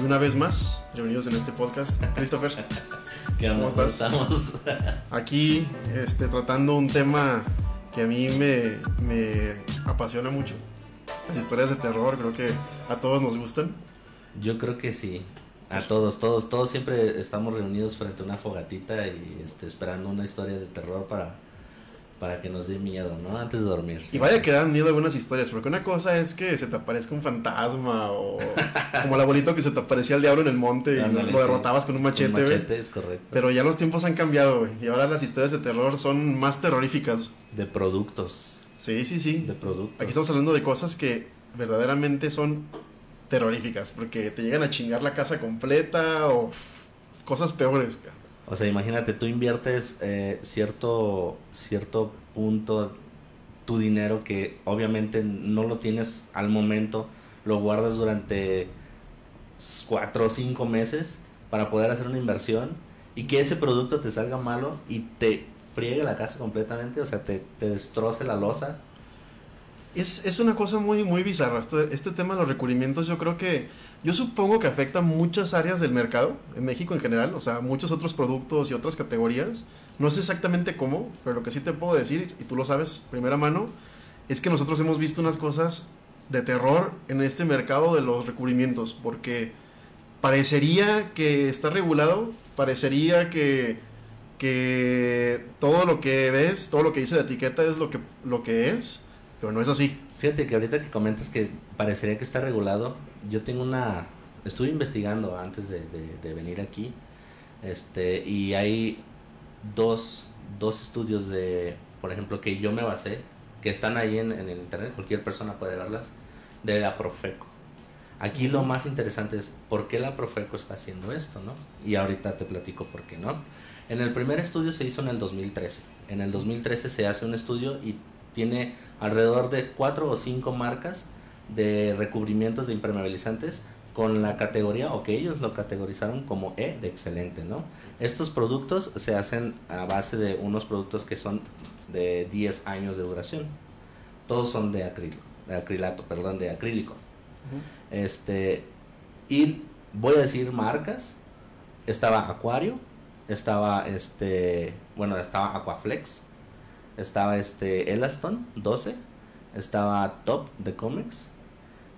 Y una vez más, bienvenidos en este podcast. Christopher, ¿Qué ¿Cómo estás? Estamos. aquí este, tratando un tema que a mí me, me apasiona mucho. Las historias de terror, creo que a todos nos gustan. Yo creo que sí. A todos, todos, todos siempre estamos reunidos frente a una fogatita y este, esperando una historia de terror para, para que nos dé miedo, ¿no? Antes de dormir. Y vaya que dan miedo algunas historias, porque una cosa es que se te aparezca un fantasma o como el abuelito que se te aparecía el diablo en el monte y Ándale, lo sí. derrotabas con un machete, güey. machete, es correcto. Pero ya los tiempos han cambiado, güey. Y ahora las historias de terror son más terroríficas. De productos. Sí, sí, sí. De productos. Aquí estamos hablando de cosas que verdaderamente son terroríficas, porque te llegan a chingar la casa completa o cosas peores. ca. O sea, imagínate, tú inviertes eh, cierto, cierto punto, tu dinero que obviamente no lo tienes al momento, lo guardas durante cuatro o cinco meses para poder hacer una inversión y que ese producto te salga malo y te friegue la casa completamente, o sea, te, te destroce la losa. Es, es una cosa muy, muy bizarra. Este, este tema de los recubrimientos, yo creo que, yo supongo que afecta muchas áreas del mercado, en México en general, o sea, muchos otros productos y otras categorías. No sé exactamente cómo, pero lo que sí te puedo decir, y tú lo sabes, primera mano, es que nosotros hemos visto unas cosas de terror en este mercado de los recubrimientos, porque parecería que está regulado, parecería que, que todo lo que ves, todo lo que dice la etiqueta es lo que, lo que es, pero no es así. Fíjate que ahorita que comentas que parecería que está regulado, yo tengo una... Estuve investigando antes de, de- de venir aquí, este, y hay dos, dos estudios de, por ejemplo, que yo me basé, que están ahí en, en el internet, cualquier persona puede verlas, de la Profeco. Aquí lo más interesante es por qué la Profeco está haciendo esto, ¿no? Y ahorita te platico por qué, ¿no? En el primer estudio se hizo en el 2013. En el 2013 se hace un estudio y tiene alrededor de cuatro o cinco marcas de recubrimientos de impermeabilizantes con la categoría o que ellos lo categorizaron como E de excelente, ¿no? Estos productos se hacen a base de unos productos que son de 10 años de duración. Todos son de acrílico, de acrilato, perdón, de acrílico. Este, y voy a decir marcas. Estaba Acuario, estaba este, bueno, estaba Aquaflex, estaba este Elaston 12, estaba Top de Comics,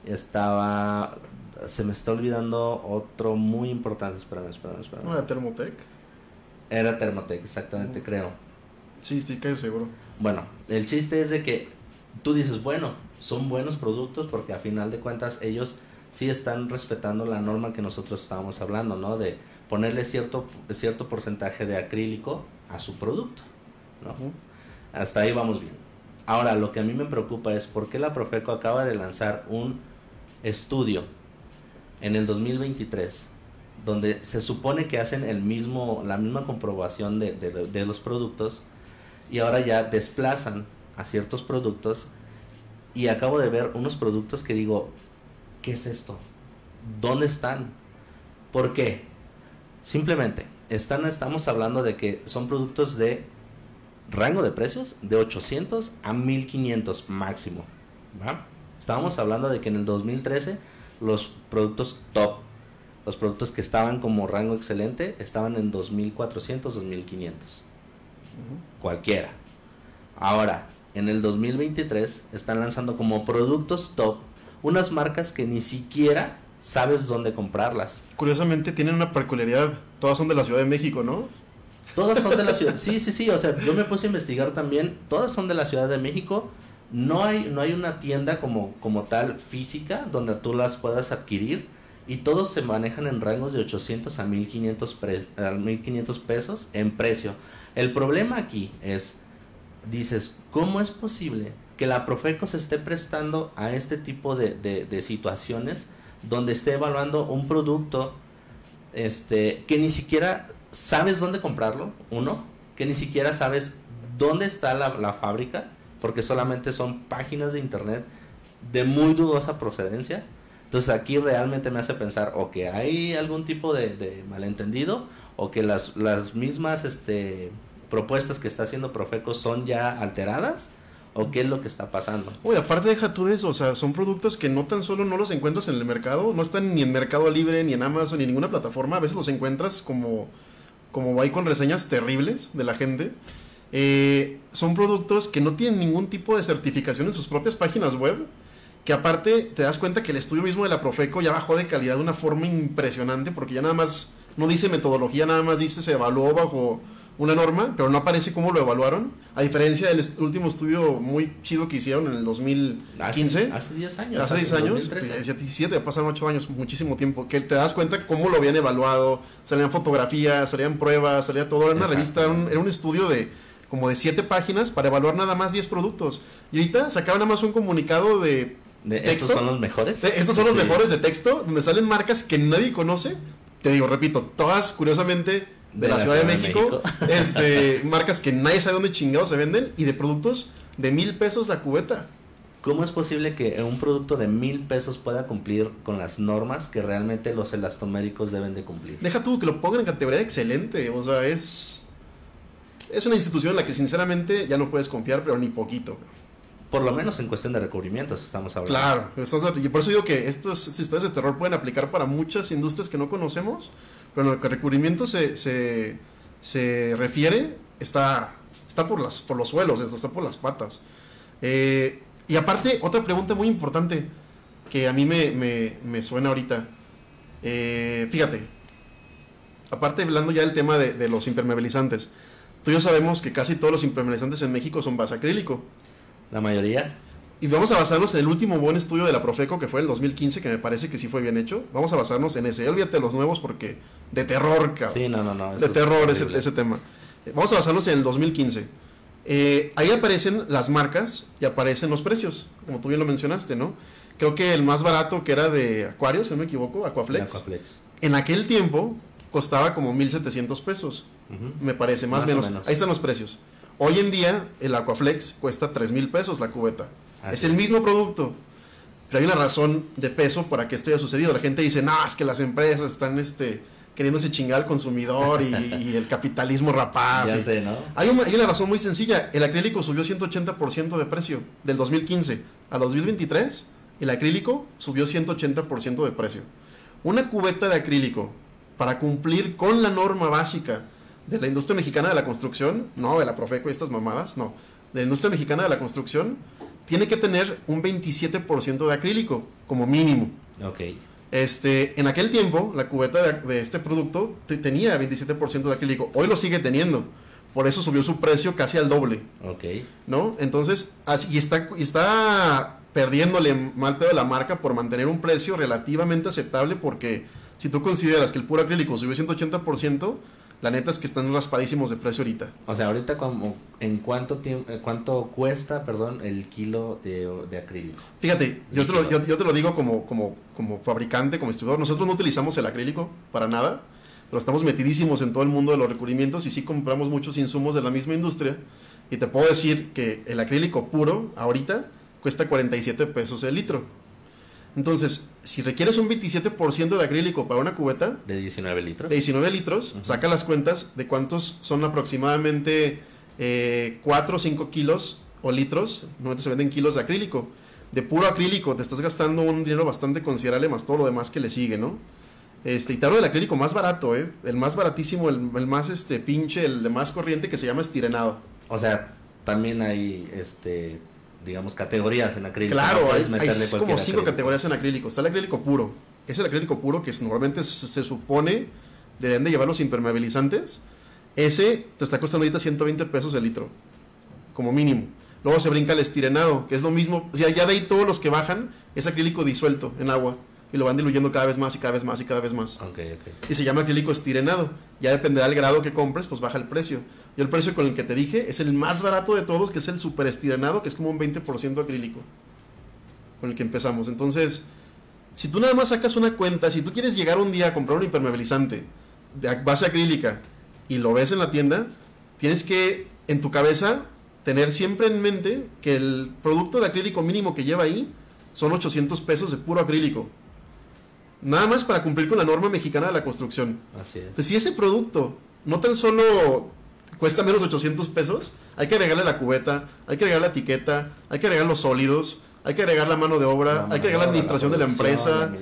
estaba se me está olvidando otro muy importante, espérame, espérame, espérame. ¿No era Thermotec? Era Thermotec, exactamente, creo. Sí, sí, casi seguro. Bueno, el chiste es de que tú dices, bueno, son buenos productos porque a final de cuentas ellos sí están respetando la norma que nosotros estábamos hablando, ¿no? De ponerle cierto, cierto porcentaje de acrílico a su producto, ¿no? Hasta ahí vamos bien. Ahora, lo que a mí me preocupa es por qué la Profeco acaba de lanzar un estudio en el 2023 donde se supone que hacen el mismo, la misma comprobación de, de- de los productos y ahora ya desplazan a ciertos productos y acabo de ver unos productos que digo, ¿qué es esto? ¿Dónde están? ¿Por qué? Simplemente, están, estamos hablando de que son productos de rango de precios de 800 a 1500 máximo. ¿va? Estábamos hablando de que en el 2013 los productos top, los productos que estaban como rango excelente, estaban en 2400, 2500. Cualquiera. Ahora, en el 2023 están lanzando como productos top unas marcas que ni siquiera sabes dónde comprarlas. Curiosamente tienen una peculiaridad. Todas son de la Ciudad de México, ¿no? Todas son de la ciudad. Sí, sí, sí. O sea, yo me puse a investigar también. Todas son de la Ciudad de México. No hay, no hay una tienda como, como tal física donde tú las puedas adquirir. Y todos se manejan en rangos de 800 a 1500, pre- a 1500 pesos en precio. El problema aquí es, dices, ¿cómo es posible que la Profeco se esté prestando a este tipo de, de- de situaciones donde esté evaluando un producto este, que ni siquiera sabes dónde comprarlo, uno, que ni siquiera sabes dónde está la, la fábrica, porque solamente son páginas de internet de muy dudosa procedencia. Entonces aquí realmente me hace pensar o que hay algún tipo de, de malentendido o que las, las mismas este, propuestas que está haciendo Profeco son ya alteradas ¿O qué es lo que está pasando? Oye, aparte deja tú de eso, o sea, son productos que no tan solo no los encuentras en el mercado, no están ni en Mercado Libre, ni en Amazon, ni en ninguna plataforma, a veces los encuentras como, como ahí con reseñas terribles de la gente. Eh, son productos que no tienen ningún tipo de certificación en sus propias páginas web, que aparte te das cuenta que el estudio mismo de la Profeco ya bajó de calidad de una forma impresionante, porque ya nada más no dice metodología, nada más dice se evaluó bajo una norma, pero no aparece cómo lo evaluaron. A diferencia del último estudio muy chido que hicieron en el 2015. Hace 10 años. Hace 10 años. 17, ya pasaron 8 años, muchísimo tiempo. Que te das cuenta cómo lo habían evaluado. Salían fotografías, salían pruebas, salía todo. Era una revista, era un, estudio de como de 7 páginas para evaluar nada más 10 productos. Y ahorita sacaban nada más un comunicado de. texto, ¿Estos son los mejores? estos son los mejores de texto, donde salen marcas que nadie conoce. Te digo, repito, todas curiosamente de, la, Ciudad, de, México, este, marcas que nadie sabe dónde chingados se venden y de productos de mil pesos la cubeta. ¿Cómo es posible que un producto de mil pesos pueda cumplir con las normas que realmente los elastoméricos deben de cumplir? Deja tú que lo pongan en categoría excelente, o sea, es es una institución en la que sinceramente ya no puedes confiar, pero ni poquito. Por lo menos en cuestión de recubrimientos estamos hablando. Claro, y por eso digo que estos historias de terror pueden aplicar para muchas industrias que no conocemos, pero en lo que recubrimiento se, se, se refiere, está, está por, las, por los suelos, está por las patas. Eh, y aparte, otra pregunta muy importante que a mí me, me, me suena ahorita. Eh, fíjate, aparte hablando ya del tema de, de, los impermeabilizantes, tú y yo sabemos que casi todos los impermeabilizantes en México son base acrílico. La mayoría. Y vamos a basarnos en el último buen estudio de la Profeco, que fue el 2015, que me parece que sí fue bien hecho. Vamos a basarnos en ese. Olvídate de los nuevos porque de terror, cabrón. Sí, no, no, no. De terror ese, ese, tema. Vamos a basarnos en el 2015. Eh, ahí aparecen las marcas y aparecen los precios, como tú bien lo mencionaste, ¿no? Creo que el más barato que era de Aquarius, si no me equivoco, Aquaflex. Aquaflex. En aquel tiempo costaba como 1.700 pesos, me parece, más, o menos. Ahí están los precios. Hoy en día el Aquaflex cuesta 3.000 pesos la cubeta es el mismo producto. Pero hay una razón de peso para que esto haya sucedido. La gente dice, no, es que las empresas están este, queriéndose chingar al consumidor y, el capitalismo rapaz. Ya sé, ¿no? Hay una, hay una, razón muy sencilla. El acrílico subió 180% de precio del 2015 a 2023. El acrílico subió 180% de precio. Una cubeta de acrílico para cumplir con la norma básica de la industria mexicana de la construcción, no de la Profeco y estas mamadas, no, de la industria mexicana de la construcción, tiene que tener un 27% de acrílico, como mínimo. Ok. Este, en aquel tiempo, la cubeta de, este producto tenía 27% de acrílico. Hoy lo sigue teniendo. Por eso subió su precio casi al doble. Ok. ¿No? Entonces, así, y está, y está perdiéndole mal pedo a la marca por mantener un precio relativamente aceptable porque si tú consideras que el puro acrílico subió 180%, la neta es que están raspadísimos de precio ahorita. O sea, ahorita como en cuánto tiempo, eh, cuánto cuesta, perdón, el kilo de, acrílico. Fíjate, yo te, lo, yo, te, lo, digo como, como, como fabricante, como distribuidor. Nosotros no utilizamos el acrílico para nada, pero estamos metidísimos en todo el mundo de los recubrimientos y sí compramos muchos insumos de la misma industria. Y te puedo decir que el acrílico puro ahorita cuesta 47 pesos el litro. Entonces, si requieres un 27% de acrílico para una cubeta... De 19 litros. De 19 litros, saca las cuentas de cuántos son aproximadamente eh, 4 o 5 kilos o litros, normalmente se venden kilos de acrílico. De puro acrílico te estás gastando un dinero bastante considerable más todo lo demás que le sigue, ¿no? Este, y te hablo del acrílico más barato, ¿eh? El más baratísimo, el, el, más este pinche, el de más corriente que se llama estirenado. O sea, también hay este digamos, categorías en acrílico. Claro, hay, como cinco categorías en acrílico. Está el acrílico puro. Es el acrílico puro que normalmente se, supone deben de llevar los impermeabilizantes. Ese te está costando ahorita 120 pesos el litro, como mínimo. Luego se brinca el estirenado, que es lo mismo. O sea, ya de ahí todos los que bajan es acrílico disuelto en agua. Y lo van diluyendo cada vez más y cada vez más y cada vez más. Y se llama acrílico estirenado. Ya dependerá del grado que compres, pues baja el precio. Y el precio con el que te dije es el más barato de todos, que es el super estirenado, que es como un 20% acrílico. Con el que empezamos. Entonces, si tú nada más sacas una cuenta, si tú quieres llegar un día a comprar un impermeabilizante de base acrílica y lo ves en la tienda, tienes que en tu cabeza tener siempre en mente que el producto de acrílico mínimo que lleva ahí son 800 pesos de puro acrílico. Nada más para cumplir con la norma mexicana de la construcción. Así es. Entonces, si ese producto no tan solo cuesta menos de 800 pesos, hay que agregarle la cubeta, hay que agregar la etiqueta, hay que agregar los sólidos, hay que agregar la mano de obra, hay que agregar la administración de la empresa,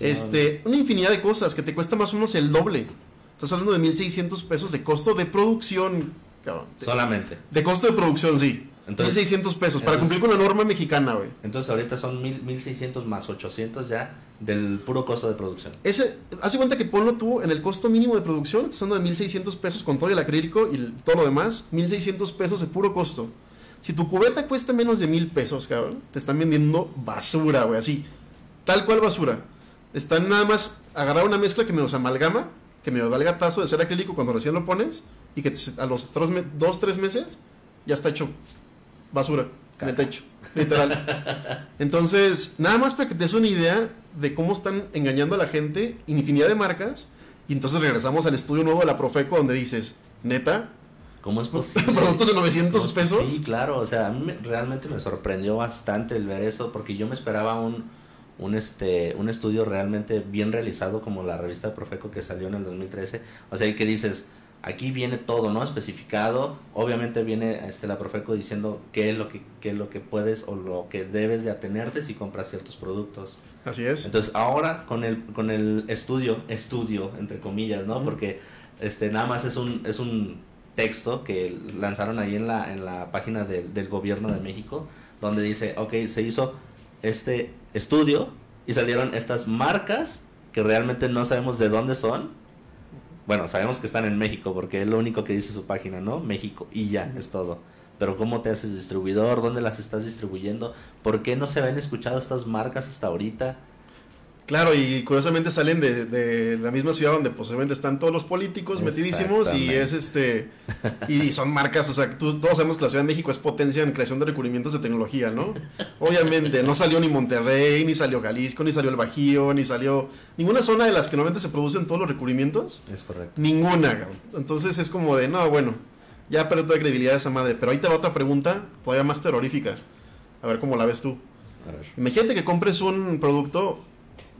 este, una infinidad de cosas que te cuesta más o menos el doble. Estás hablando de 1600 pesos de costo de producción, cabrón. Solamente. De costo de producción, sí. Entonces, 1600 pesos para cumplir con la norma mexicana, güey. Entonces ahorita son mil, 1600 más 800 ya del puro costo de producción. Ese, hace cuenta que ponlo tú en el costo mínimo de producción, estás hablando de 1600 pesos con todo el acrílico y todo lo demás, 1600 pesos de puro costo. Si tu cubeta cuesta menos de mil pesos, cabrón, te están vendiendo basura, güey, así. Tal cual basura. Están nada más agarrar una mezcla que me los amalgama, que me da el gatazo de ser acrílico cuando recién lo pones, y que a los 2, 3 meses ya está hecho basura en el techo, literal. Entonces, nada más para que te des una idea de cómo están engañando a la gente, infinidad de marcas, y entonces regresamos al estudio nuevo de la Profeco donde dices, neta, ¿Cómo es posible? ¿Productos de 900 pesos? Sí, claro, o sea, a mí realmente me sorprendió bastante el ver eso, porque yo me esperaba un, un, este, un estudio realmente bien realizado como la revista de Profeco que salió en el 2013, o sea, y que dices, aquí viene todo, ¿no? Especificado, obviamente viene este, la Profeco diciendo qué es, lo que, qué es lo que puedes o lo que debes de atenerte si compras ciertos productos. Así es. Entonces, ahora con el, con el estudio, estudio, entre comillas, ¿no? Porque este, nada más es un... Es un texto que lanzaron ahí en la, en la página del gobierno de México, donde dice, ok, se hizo este estudio y salieron estas marcas que realmente no sabemos de dónde son. Bueno, sabemos que están en México porque es lo único que dice su página, ¿no? México y ya, es todo. Pero ¿cómo te haces distribuidor? ¿Dónde las estás distribuyendo? ¿Por qué no se habían escuchado estas marcas hasta ahorita? Claro, y curiosamente salen de, de, la misma ciudad donde posiblemente están todos los políticos metidísimos y es este y son marcas, o sea, todos sabemos que la Ciudad de México es potencia en creación de recubrimientos de tecnología, ¿no? Obviamente, no salió ni Monterrey, ni salió Jalisco, ni salió el Bajío, ni salió ninguna zona de las que normalmente se producen todos los recubrimientos. Es correcto. Ninguna. Entonces es como de, no, bueno, ya perdió toda credibilidad esa madre. Pero ahí te va otra pregunta todavía más terrorífica. A ver cómo la ves tú. A ver. Imagínate que compres un producto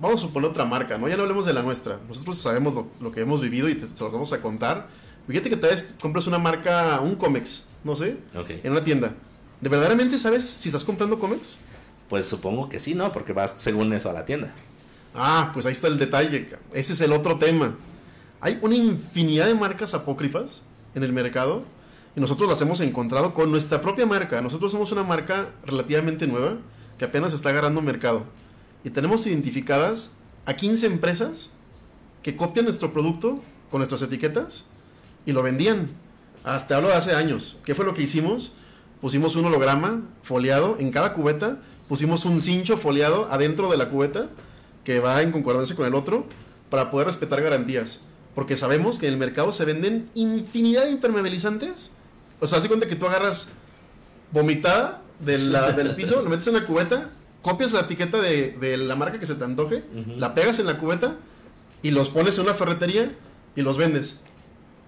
vamos a suponer otra marca, ¿no? Ya no hablemos de la nuestra. Nosotros sabemos lo, que hemos vivido y te, lo vamos a contar. Fíjate que tal vez compras una marca, un Comex, no sé, en una tienda. ¿De verdaderamente sabes si estás comprando Comex? Pues supongo que sí, ¿no? Porque vas según eso a la tienda. Ah, pues ahí está el detalle. Ese es el otro tema. Hay una infinidad de marcas apócrifas en el mercado y nosotros las hemos encontrado con nuestra propia marca. Nosotros somos una marca relativamente nueva que apenas está agarrando mercado y tenemos identificadas a 15 empresas que copian nuestro producto con nuestras etiquetas y lo vendían. Hasta hablo de hace años. ¿Qué fue lo que hicimos? Pusimos un holograma foliado en cada cubeta, pusimos un cincho foliado adentro de la cubeta que va en concordancia con el otro para poder respetar garantías. Porque sabemos que en el mercado se venden infinidad de impermeabilizantes. O sea, hace cuenta que tú agarras vomitada del piso, lo metes en la cubeta copias la etiqueta de, la marca que se te antoje, la pegas en la cubeta y los pones en una ferretería y los vendes.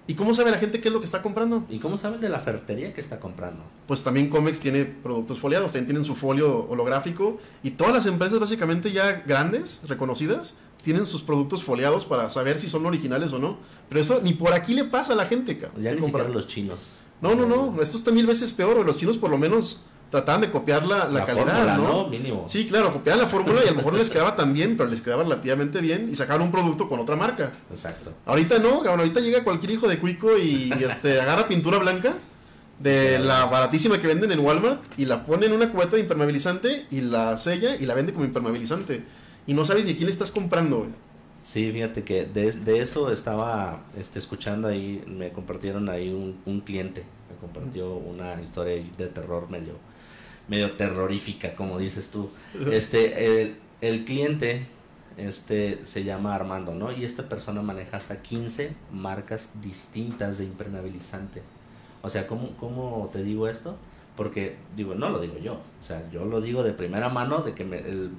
¿Y cómo sabe la gente qué es lo que está comprando? ¿Y cómo sabe de la ferretería que está comprando? Pues también Comex tiene productos foliados, también tienen su folio holográfico y todas las empresas básicamente ya grandes, reconocidas, tienen sus productos foliados para saber si son originales o no. Pero eso ni por aquí le pasa a la gente, cabrón. Ya ni siquiera los chinos. No, no, no, esto está mil veces peor. Los chinos por lo menos trataban de copiar la, la, calidad, ¿no? Mínimo. Sí, claro, copiaban la fórmula y a lo mejor no les quedaba tan bien, pero les quedaba relativamente bien y sacaban un producto con otra marca. Exacto. Ahorita no, ahorita llega cualquier hijo de cuico y, este agarra pintura blanca de la baratísima que venden en Walmart y la pone en una cubeta de impermeabilizante y la sella y la vende como impermeabilizante. Y no sabes ni quién le estás comprando, Sí, fíjate que de, de, eso estaba este, escuchando ahí, me compartieron ahí un, un cliente, me compartió una historia de terror medio medio terrorífica, como dices tú. Este, el, el cliente este se llama Armando, ¿no? Y esta persona maneja hasta 15 marcas distintas de impermeabilizante. O sea, ¿cómo, cómo te digo esto? Porque, digo, no lo digo yo. O sea, yo lo digo de primera mano de que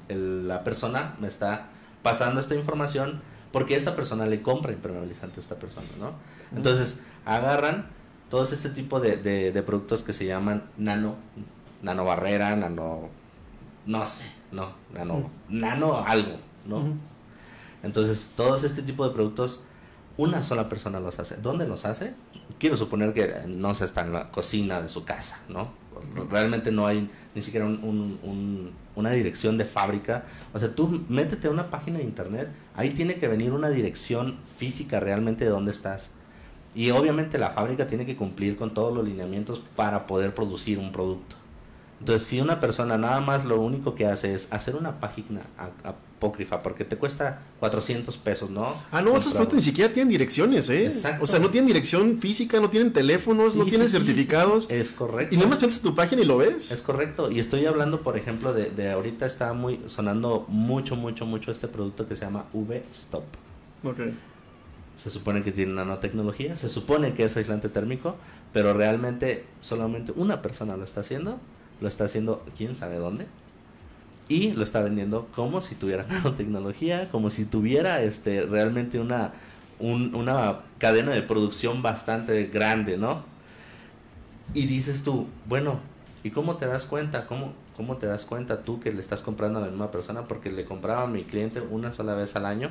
el, la persona me está pasando esta información porque esta persona le compra impermeabilizante a esta persona, ¿no? Entonces, agarran todos este tipo de, de, de productos que se llaman nano nano barrera, nano, no sé, no, nano, nano algo, ¿no? Entonces, todos este tipo de productos una sola persona los hace. ¿Dónde los hace? Quiero suponer que no se está en la cocina de su casa, ¿no? Realmente no hay ni siquiera una dirección de fábrica. O sea, tú métete a una página de internet, ahí tiene que venir una dirección física realmente de dónde estás. Y obviamente la fábrica tiene que cumplir con todos los lineamientos para poder producir un producto. Entonces, si una persona nada más lo único que hace es hacer una página apócrifa, porque te cuesta 400 pesos, ¿no? Ah, no, esos productos ni siquiera tienen direcciones, ¿eh? Exacto. O sea, no tienen dirección física, no tienen teléfonos, no tienen certificados. es correcto. Y nada más metes tu página y lo ves. Es correcto. Y estoy hablando, por ejemplo, de, de ahorita está muy sonando mucho, mucho, mucho este producto que se llama V-Stop. Ok. Se supone que tiene nanotecnología, se supone que es aislante térmico, pero realmente solamente una persona lo está haciendo lo está haciendo quién sabe dónde y lo está vendiendo como si tuviera nanotecnología, como si tuviera este realmente una una cadena de producción bastante grande, ¿no? Y dices tú, bueno, ¿y cómo te das cuenta? ¿Cómo, ¿Cómo te das cuenta tú que le estás comprando a la misma persona? Porque le compraba a mi cliente una sola vez al año.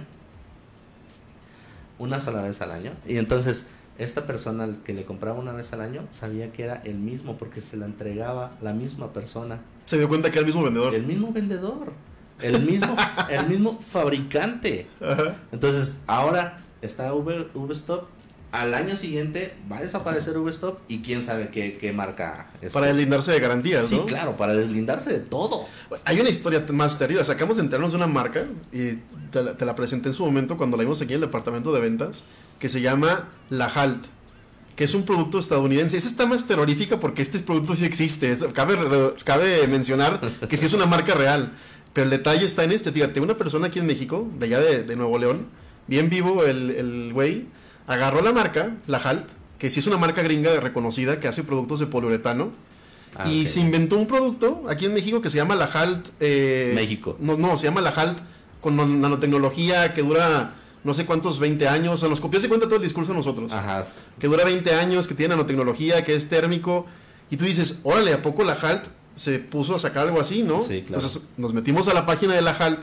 Una sola vez al año. Y entonces esta persona que le compraba una vez al año sabía que era el mismo porque se la entregaba la misma persona. Se dio cuenta que era el mismo vendedor. El mismo vendedor. El mismo, el mismo fabricante. Entonces, ahora está v, Stop Al año siguiente va a desaparecer V-Stop y quién sabe qué, qué marca es. Para deslindarse de garantías, sí, claro, para deslindarse de todo. Hay una historia más terrible. Sacamos de enterarnos de una marca y te la, te la presenté en su momento cuando la vimos aquí en el departamento de ventas que se llama La Halt, que es un producto estadounidense. Esa está más terrorífica porque este producto sí existe. cabe, cabe mencionar que sí es una marca real. Pero el detalle está en este. Fíjate, una persona aquí en México, de allá de, Nuevo León, bien vivo el güey, agarró la marca, la Halt, que sí es una marca gringa reconocida que hace productos de poliuretano. Ah, y se inventó un producto aquí en México que se llama la Halt. Eh, México. No, no, se llama la Halt con nanotecnología que dura no sé cuántos 20 años, o sea, nos copió se cuenta todo el discurso nosotros. Ajá. Que dura 20 años, que tiene nanotecnología, que es térmico. Y tú dices, órale, ¿a poco la HALT se puso a sacar algo así, no? Sí, claro. Entonces nos metimos a la página de la HALT,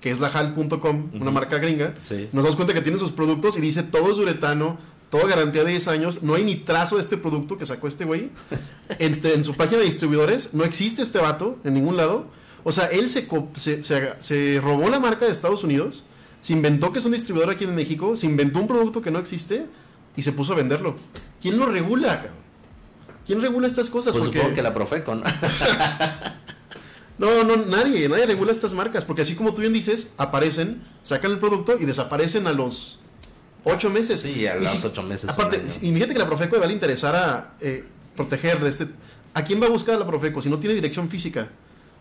que es lahalt.com, una marca gringa. Sí. Nos damos cuenta que tiene sus productos y dice todo es uretano, todo garantía de 10 años. No hay ni trazo de este producto que sacó este güey. en, en, su página de distribuidores no existe este vato en ningún lado. O sea, él se, se, se, se robó la marca de Estados Unidos se inventó que es un distribuidor aquí en México, se inventó un producto que no existe y se puso a venderlo. ¿Quién lo regula? ¿Quién regula estas cosas? Pues supongo que la Profeco, ¿no? no, no, nadie, nadie regula estas marcas, porque así como tú bien dices, aparecen, sacan el producto y desaparecen a los ocho meses. Sí, a los ocho meses. Aparte, imagínate que la Profeco le va a interesar a eh, proteger de este... ¿A quién va a buscar la Profeco si no tiene dirección física?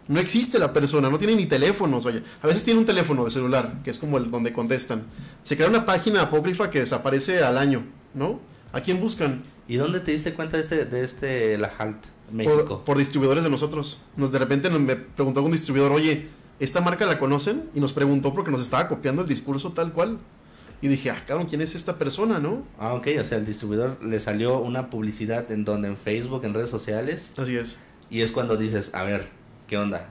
No existe la persona, no tiene ni teléfonos, oye. A veces tiene un teléfono de celular, que es como el donde contestan. Se crea una página apócrifa que desaparece al año, ¿no? ¿A quién buscan? ¿Y dónde te diste cuenta de este, de este La Halt, México? Por, distribuidores de nosotros. Nos de repente nos, me preguntó un distribuidor, oye, ¿esta marca la conocen? Y nos preguntó porque nos estaba copiando el discurso tal cual. Y dije, ah, cabrón, ¿quién es esta persona, no? Ah, ok, o sea, el distribuidor le salió una publicidad en donde en Facebook, en redes sociales. Así es. Y es cuando dices, a ver, ¿qué onda?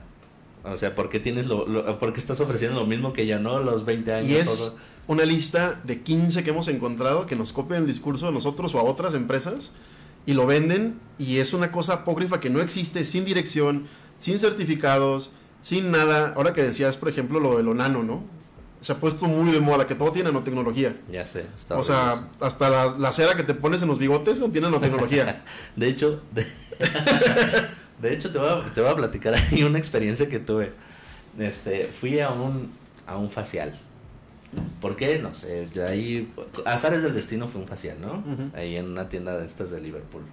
O sea, ¿por qué, tienes lo, ¿por estás ofreciendo lo mismo que ya no los 20 años? Y es una lista de 15 que hemos encontrado que nos copian el discurso a nosotros o a otras empresas y lo venden y es una cosa apócrifa que no existe, sin dirección, sin certificados, sin nada. Ahora que decías, por ejemplo, lo de lo nano, ¿no? Se ha puesto muy de moda, que todo tiene nanotecnología. Ya sé. Está o sea, hasta la, la, cera que te pones en los bigotes tiene nanotecnología. de hecho, de... De hecho, te voy, a, te voy a platicar ahí una experiencia que tuve. Este, fui a un, a un facial. ¿Por qué? No sé. De ahí, azares del destino fue un facial, ¿no? Ahí en una tienda de estas de Liverpool.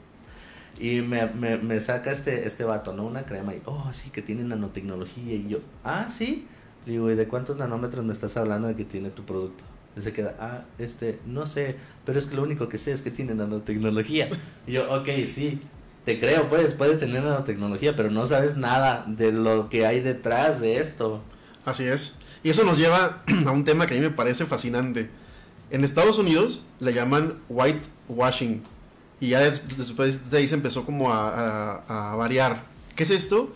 Y me, me, me, saca este, este vato, ¿no? Una crema y, oh, sí, que tiene nanotecnología. Y yo, ah, sí. Digo, ¿y de cuántos nanómetros me estás hablando de que tiene tu producto? Y se queda, ah, este, no sé, pero es que lo único que sé es que tiene nanotecnología. Y yo, ok, sí, te creo, pues, puedes tener nanotecnología, pero no sabes nada de lo que hay detrás de esto. Así es. Y eso nos lleva a un tema que a mí me parece fascinante. En Estados Unidos le llaman whitewashing. Y ya después de ahí se empezó como a, a, variar. ¿Qué es esto?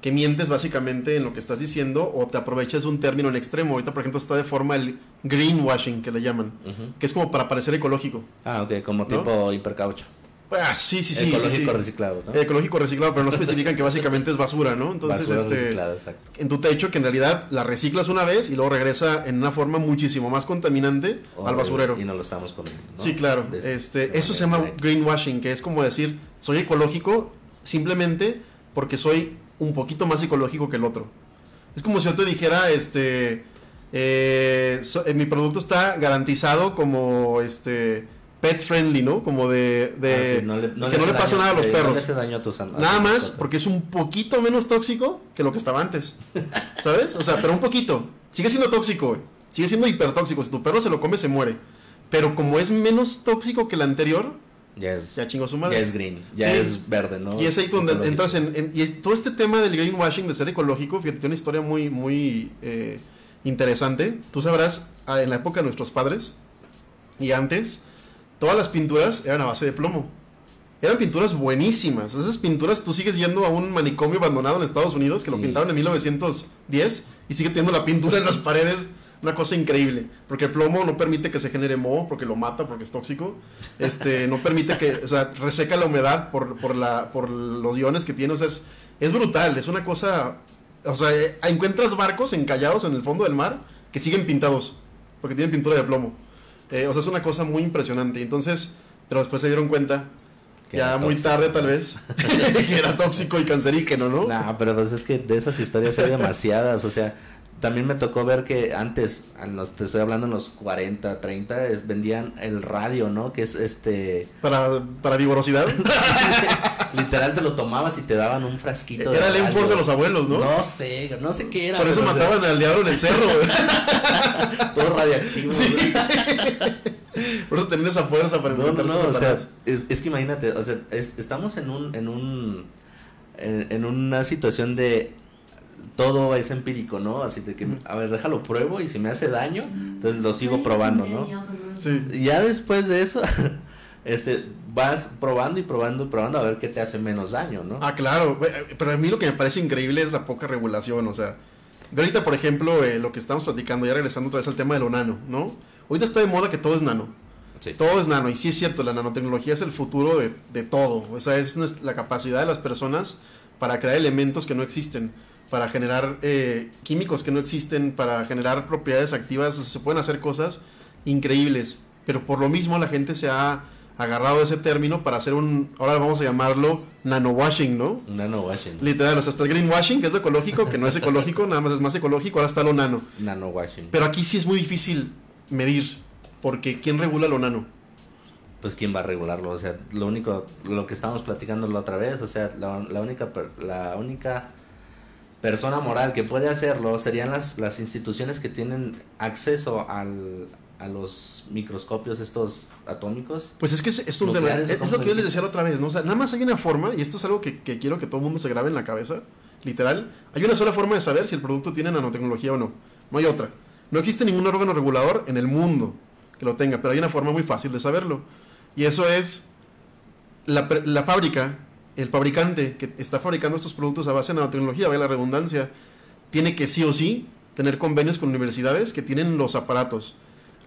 que mientes básicamente en lo que estás diciendo o te aprovechas de un término en extremo. Ahorita, por ejemplo, está de forma el greenwashing, que le llaman, que es como para parecer ecológico. Ah, ok, como tipo hipercaucho. Ah, sí, sí, sí. Ecológico reciclado, ¿no? Ecológico reciclado, pero no especifican que básicamente es basura, ¿no? Entonces, Basura este, exacto. en tu techo que en realidad la reciclas una vez y luego regresa en una forma muchísimo más contaminante al basurero. Y no lo estamos comiendo. ¿no? Sí, claro. Es- este, eso se llama greenwashing, que es como decir, soy ecológico simplemente porque soy un poquito más ecológico que el otro. Es como si yo te dijera, este, eh, so- eh, mi producto está garantizado como, este, pet friendly, ¿no? Como de, de Ah, sí, que no hace le pasa daño- nada a los eh, perros. No le hace daño a tus a Nada tus más porque es un poquito menos tóxico que lo que estaba antes. ¿Sabes? O sea, pero un poquito. Sigue siendo tóxico, güey. Sigue siendo hipertóxico. Si tu perro se lo come, se muere. Pero como es menos tóxico que el anterior, Ya es, ya chingó su madre. ya es green, ya Sí. es verde, ¿no? y es ahí cuando entras en, en- Y todo este tema del greenwashing, de ser ecológico, fíjate, tiene una historia muy, muy eh, interesante. Tú sabrás, ah, en la época de nuestros padres y antes, todas las pinturas eran a base de plomo. Eran pinturas buenísimas. Esas pinturas, tú sigues yendo a un manicomio abandonado en Estados Unidos que lo Sí, pintaron en sí. 1910 y sigue teniendo la pintura en las paredes. Una cosa increíble. Porque el plomo no permite que se genere moho, porque lo mata, porque es tóxico. Este, no permite que, o sea, reseca la humedad por, por, la, por los iones que tiene. O sea, es, es brutal. Es una cosa. O sea, eh, encuentras barcos encallados en el fondo del mar que siguen pintados, porque tienen pintura de plomo. Eh, o sea, es una cosa muy impresionante. Entonces, pero después se dieron cuenta, ya muy tóxico. tarde tal vez, que era tóxico y cancerígeno, ¿no? No, pero pues es que de esas historias hay demasiadas, o sea, también me tocó ver que antes, en los, te estoy hablando en los 40, 30, es- vendían el radio, ¿no? Que es este, Para, para vigorosidad. literal te lo tomabas y te daban un frasquito. Era el. Enforce de los abuelos, ¿no? No sé, no sé qué era. Por eso pero, o sea, mataban al diablo en el cerro, güey. todo radioactivo. Sí. güey. Por eso tenían esa fuerza para No, no, no, a o sea, es, es que imagínate, o sea, es- estamos en un, en un, en, en una situación de todo es empírico, ¿no? Así de que, a ver, déjalo pruebo y si me hace daño, entonces lo sigo probando, ¿no? Sí. Ya después de eso, este, vas probando y probando y probando a ver qué te hace menos daño, ¿no? Ah, claro. güey, Pero a mí lo que me parece increíble es la poca regulación. O sea, ahorita, por ejemplo, eh, lo que estamos platicando, ya regresando otra vez al tema de lo nano, ¿no? Ahorita está de moda que todo es nano. Sí. Todo es nano. Y sí es cierto, la nanotecnología es el futuro de, de todo. O sea, es la capacidad de las personas para crear elementos que no existen, para generar eh, químicos que no existen, para generar propiedades activas. O sea, se pueden hacer cosas increíbles. Pero por lo mismo la gente se ha agarrado ese término para hacer un, ahora vamos a llamarlo nanowashing, ¿no? Nanowashing. Literal, o sea, está el greenwashing, que es lo ecológico, que no es ecológico, nada más es más ecológico, ahora está lo nano. Nanowashing. Pero aquí sí es muy difícil medir, porque ¿quién regula lo nano? pues quién va a regularlo, o sea, lo único, lo que estábamos platicando la otra vez, o sea, la, la única, la única persona moral que puede hacerlo serían las, las instituciones que tienen acceso al, a los microscopios estos atómicos. Pues es que es, es Nucleares, es, ¿o es lo que yo le les decía otra vez, ¿no? O sea, nada más hay una forma, y esto es algo que, que quiero que todo el mundo se grabe en la cabeza, literal, hay una sola forma de saber si el producto tiene nanotecnología o no, no hay otra. No existe ningún órgano regulador en el mundo que lo tenga, pero hay una forma muy fácil de saberlo. Y eso es la, la fábrica, el fabricante que está fabricando estos productos a base de nanotecnología, vaya la redundancia, tiene que sí o sí tener convenios con universidades que tienen los aparatos.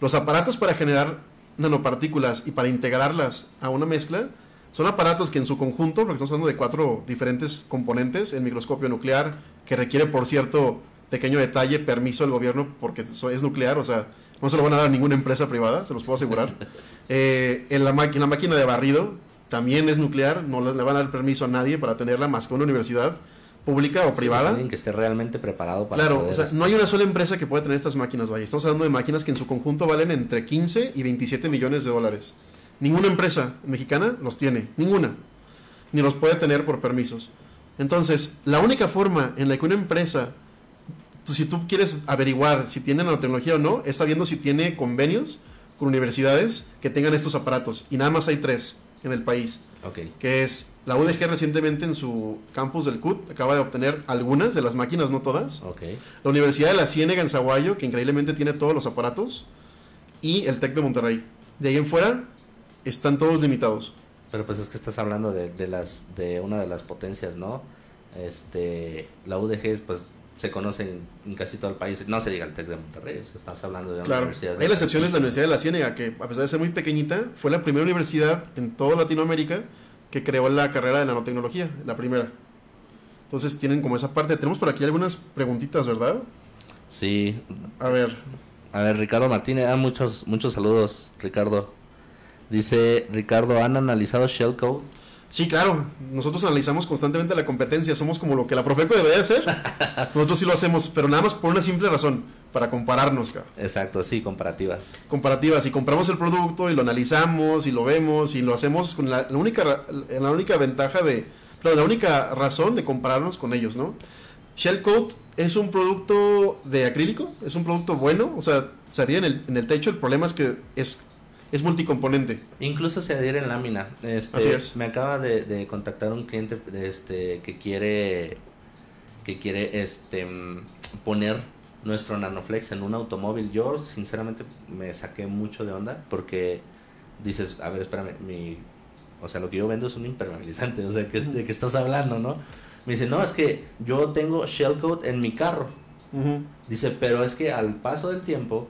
Los aparatos para generar nanopartículas y para integrarlas a una mezcla son aparatos que en su conjunto, porque estamos hablando de cuatro diferentes componentes, el microscopio nuclear, que requiere, por cierto, pequeño detalle, permiso del gobierno porque es nuclear, o sea, no se lo van a dar a ninguna empresa privada, se los puedo asegurar. Eh, en la, maqui- la máquina de barrido también es nuclear, no le van a dar permiso a nadie para tenerla más que una universidad pública o privada. Alguien que esté realmente preparado para Claro, poder, o sea, no hay una sola empresa que pueda tener estas máquinas, vaya. Estamos hablando de máquinas que en su conjunto valen entre 15 y 27 millones de dólares. Ninguna empresa mexicana los tiene, ninguna. Ni los puede tener por permisos. Entonces, la única forma en la que una empresa, tú- si tú quieres averiguar si tiene nanotecnología o no, es sabiendo si tiene convenios con universidades que tengan estos aparatos. Y nada más hay tres en el país Ok, que es la UDG recientemente en su campus del CUT acaba de obtener algunas de las máquinas, no todas. La Universidad de la Ciénega en Zaguayo, que increíblemente tiene todos los aparatos, y el TEC de Monterrey. De ahí en fuera están todos limitados. Pero pues es que estás hablando de, de las de una de las potencias, ¿no? Este, la UDG, pues se conoce en, casi todo el país. No se diga el TEC de Monterrey, estás hablando de una claro. universidad. Hay la excepción es la Universidad de la Ciénega, que a pesar de ser muy pequeñita, fue la primera universidad en toda Latinoamérica que creó la carrera de nanotecnología, la primera. Entonces tienen como esa parte. Tenemos por aquí algunas preguntitas, ¿verdad? Sí. A ver. A ver, Ricardo Martínez, ah, muchos, muchos saludos, Ricardo. Dice Ricardo, ¿han analizado Shellcode? Sí, claro. Nosotros analizamos constantemente la competencia. Somos como lo que la Profeco debería hacer. Nosotros sí lo hacemos, pero nada más por una simple razón, para compararnos. Exacto, sí, comparativas. Comparativas. Y compramos el producto y lo analizamos y lo vemos y lo hacemos con la, única, la única ventaja de, la única razón de compararnos con ellos, ¿no? Shellcoat es un producto de acrílico, es un producto bueno, o sea, se en el, en el techo. El problema es que es es multicomponente. Incluso se adhiere en lámina. Este, Así es. Me acaba de, contactar un cliente este, que quiere que quiere este poner nuestro Nanoflex en un automóvil. Yo sinceramente me saqué mucho de onda porque dices, a ver, espérame, mi o sea, lo que yo vendo es un impermeabilizante, o sea, ¿de qué estás hablando, no? Me dice, no, es que yo tengo shell coat en mi carro. Dice, pero es que al paso del tiempo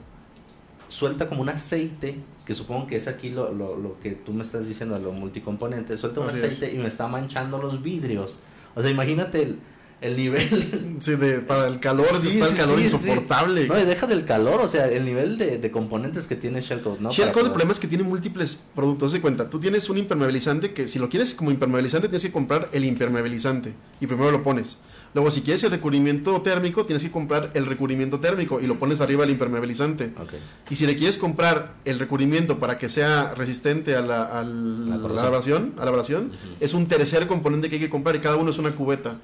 suelta como un aceite que supongo que es aquí lo, lo, lo que tú me estás diciendo, lo multicomponente, suelta un aceite y me está manchando los vidrios. O sea, imagínate el, el nivel. Sí, de, para el calor está el calor insoportable. No, y deja del calor, o sea, el nivel de, de componentes que tiene Shellcode, ¿no? Shellcode, el problema es que tiene múltiples productos. De cuenta, tú tienes un impermeabilizante que si lo quieres como impermeabilizante, tienes que comprar el impermeabilizante y primero lo pones. Luego, si quieres el recubrimiento térmico, tienes que comprar el recubrimiento térmico y lo pones arriba del impermeabilizante. Y si le quieres comprar el recubrimiento para que sea resistente a la, a la, abrasión, a la abrasión es un tercer componente que hay que comprar y cada uno es una cubeta.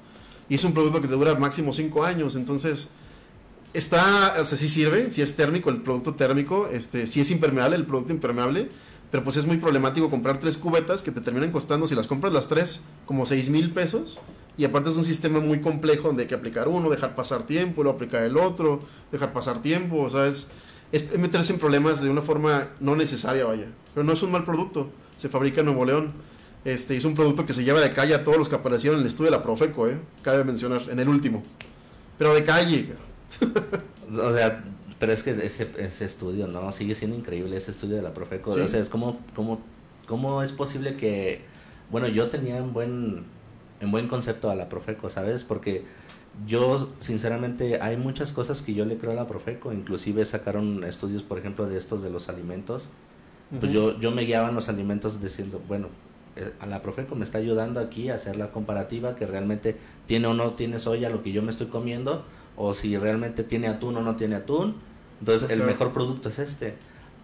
Y es un producto que te dura máximo 5 años. Entonces, está, o sea, sí sirve, si es térmico el producto térmico, este, si es impermeable el producto impermeable, pero pues es muy problemático comprar tres cubetas que te terminan costando, si las compras las tres, como 6 mil pesos y aparte es un sistema muy complejo donde hay que aplicar uno, dejar pasar tiempo, luego aplicar el otro, dejar pasar tiempo, o sea, es, meterse en problemas de una forma no necesaria, vaya. Pero no es un mal producto, se fabrica en Nuevo León. Este, es un producto que se lleva de calle a todos los que aparecieron en el estudio de la Profeco, ¿eh? cabe mencionar, en el último. Pero de calle. o sea, pero es que ese, ese estudio, ¿no? Sigue siendo increíble ese estudio de la Profeco. O sea, es como, como, ¿cómo es posible que, bueno, yo tenía un buen en buen concepto a la Profeco, ¿sabes? Porque yo, sinceramente, hay muchas cosas que yo le creo a la Profeco, inclusive sacaron estudios, por ejemplo, de estos de los alimentos. Pues yo, yo me guiaba en los alimentos diciendo, bueno, eh, a la Profeco me está ayudando aquí a hacer la comparativa que realmente tiene o no tiene soya lo que yo me estoy comiendo, o si realmente tiene atún o no tiene atún. Entonces, el mejor producto es este.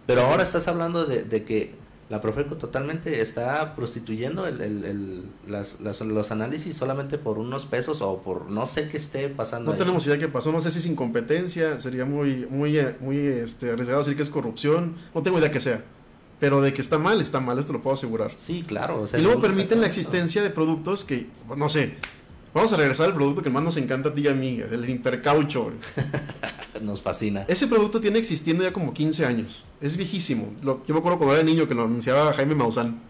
Pero ahora estás hablando de, de que la Profeco totalmente está prostituyendo el, el, el las, los análisis solamente por unos pesos o por no sé qué esté pasando. No tenemos idea qué pasó, no sé si es incompetencia, sería muy, muy, muy este, arriesgado decir que es corrupción, no tengo idea que sea. Pero de que está mal, está mal, esto lo puedo asegurar. Sí, claro. y luego permiten la existencia de productos que, no sé, vamos a regresar al producto que más nos encanta a ti y a mí, el intercaucho. Nos fascina. Ese producto tiene existiendo ya como 15 años. Es viejísimo. Lo, yo me acuerdo cuando era niño que lo anunciaba Jaime Maussan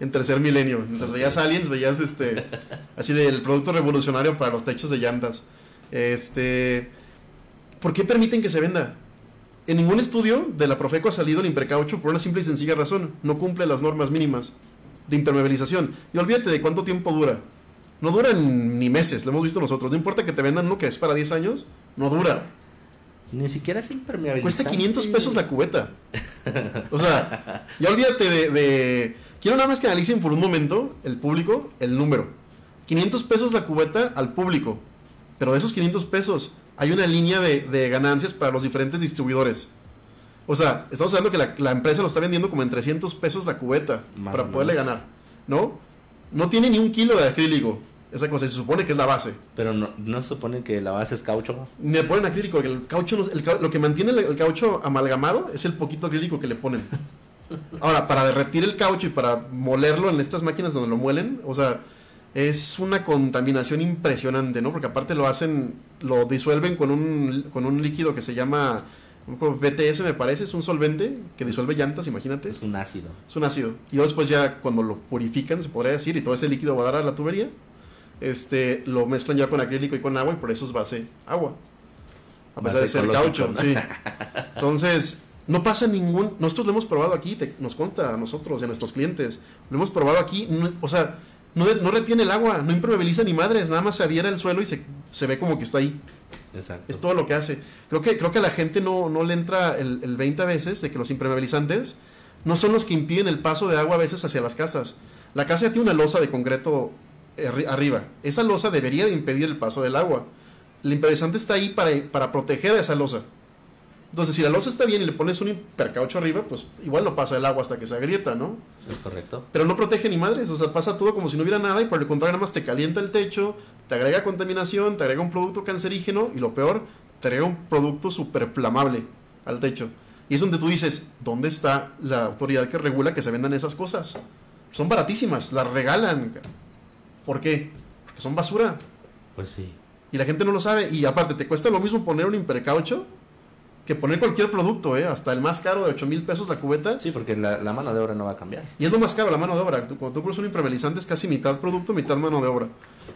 en tercer milenio. Entonces veías aliens, veías este así del producto revolucionario para los techos de llantas. Este ¿Por qué permiten que se venda? En ningún estudio de la Profeco ha salido el impercaucho por una simple y sencilla razón. No cumple las normas mínimas de impermeabilización. Y olvídate de cuánto tiempo dura. No duran ni meses, lo hemos visto nosotros. No importa que te vendan uno que es para 10 años, no dura. Ni siquiera es impermeabilizante. Cuesta 500 pesos la cubeta. O sea, ya olvídate de, Quiero nada más que analicen por un momento, el público, el número. 500 pesos la cubeta al público. Pero de esos 500 pesos hay una línea de, ganancias para los diferentes distribuidores. O sea, estamos hablando que la, empresa lo está vendiendo como en 300 pesos la cubeta para poderle ganar. ¿No? No tiene ni un kilo de acrílico. Esa cosa se supone que es la base. Pero no, no se supone que la base es caucho. Le ponen acrílico, el caucho, lo que mantiene el, caucho amalgamado es el poquito acrílico que le ponen. Ahora, para derretir el caucho y para molerlo en estas máquinas donde lo muelen, o sea, es una contaminación impresionante, ¿no? Porque aparte lo hacen, lo disuelven con un, con un líquido que se llama BTS me parece, es un solvente que disuelve llantas, imagínate. Es un ácido. Es un ácido. Y después ya cuando lo purifican, se podría decir, y todo ese líquido va a dar a la tubería este, lo mezclan ya con acrílico y con agua y por eso es base agua. A pesar de ser caucho, ¿no? sí. Entonces, no pasa ningún. Nosotros lo hemos probado aquí, te- nos consta a nosotros y a nuestros clientes. Lo hemos probado aquí, no- o sea, no retiene el agua, no impermeabiliza ni madres, nada más se adhiera al suelo y se, se ve como que está ahí. Exacto. Es todo lo que hace. Creo que, creo que a la gente no, no le entra el, el 20 a veces de que los impermeabilizantes no son los que impiden el paso de agua a veces hacia las casas. La casa ya tiene una losa de concreto arri- arriba. Esa losa debería de impedir el paso del agua. El impermeabilizante está ahí para, para proteger a esa losa. Entonces, si la losa está bien y le pones un hipercaucho arriba, pues igual no pasa el agua hasta que se agrieta, ¿no? Es correcto. Pero no protege ni madres, o sea, pasa todo como si no hubiera nada y por el contrario nada más te calienta el techo, te agrega contaminación, te agrega un producto cancerígeno y lo peor, te agrega un producto súper flamable al techo. Y es donde tú dices, ¿dónde está la autoridad que regula que se vendan esas cosas? Son baratísimas, las regalan. ¿Por qué? Porque son basura. Pues sí. Y la gente no lo sabe. Y aparte, te cuesta lo mismo poner un impercaucho que poner cualquier producto, ¿eh? Hasta el más caro de 8 mil pesos la cubeta. Sí, porque la, la mano de obra no va a cambiar. Y es lo más caro, la mano de obra. Cuando tú compras un impermeabilizante es casi mitad producto, mitad mano de obra.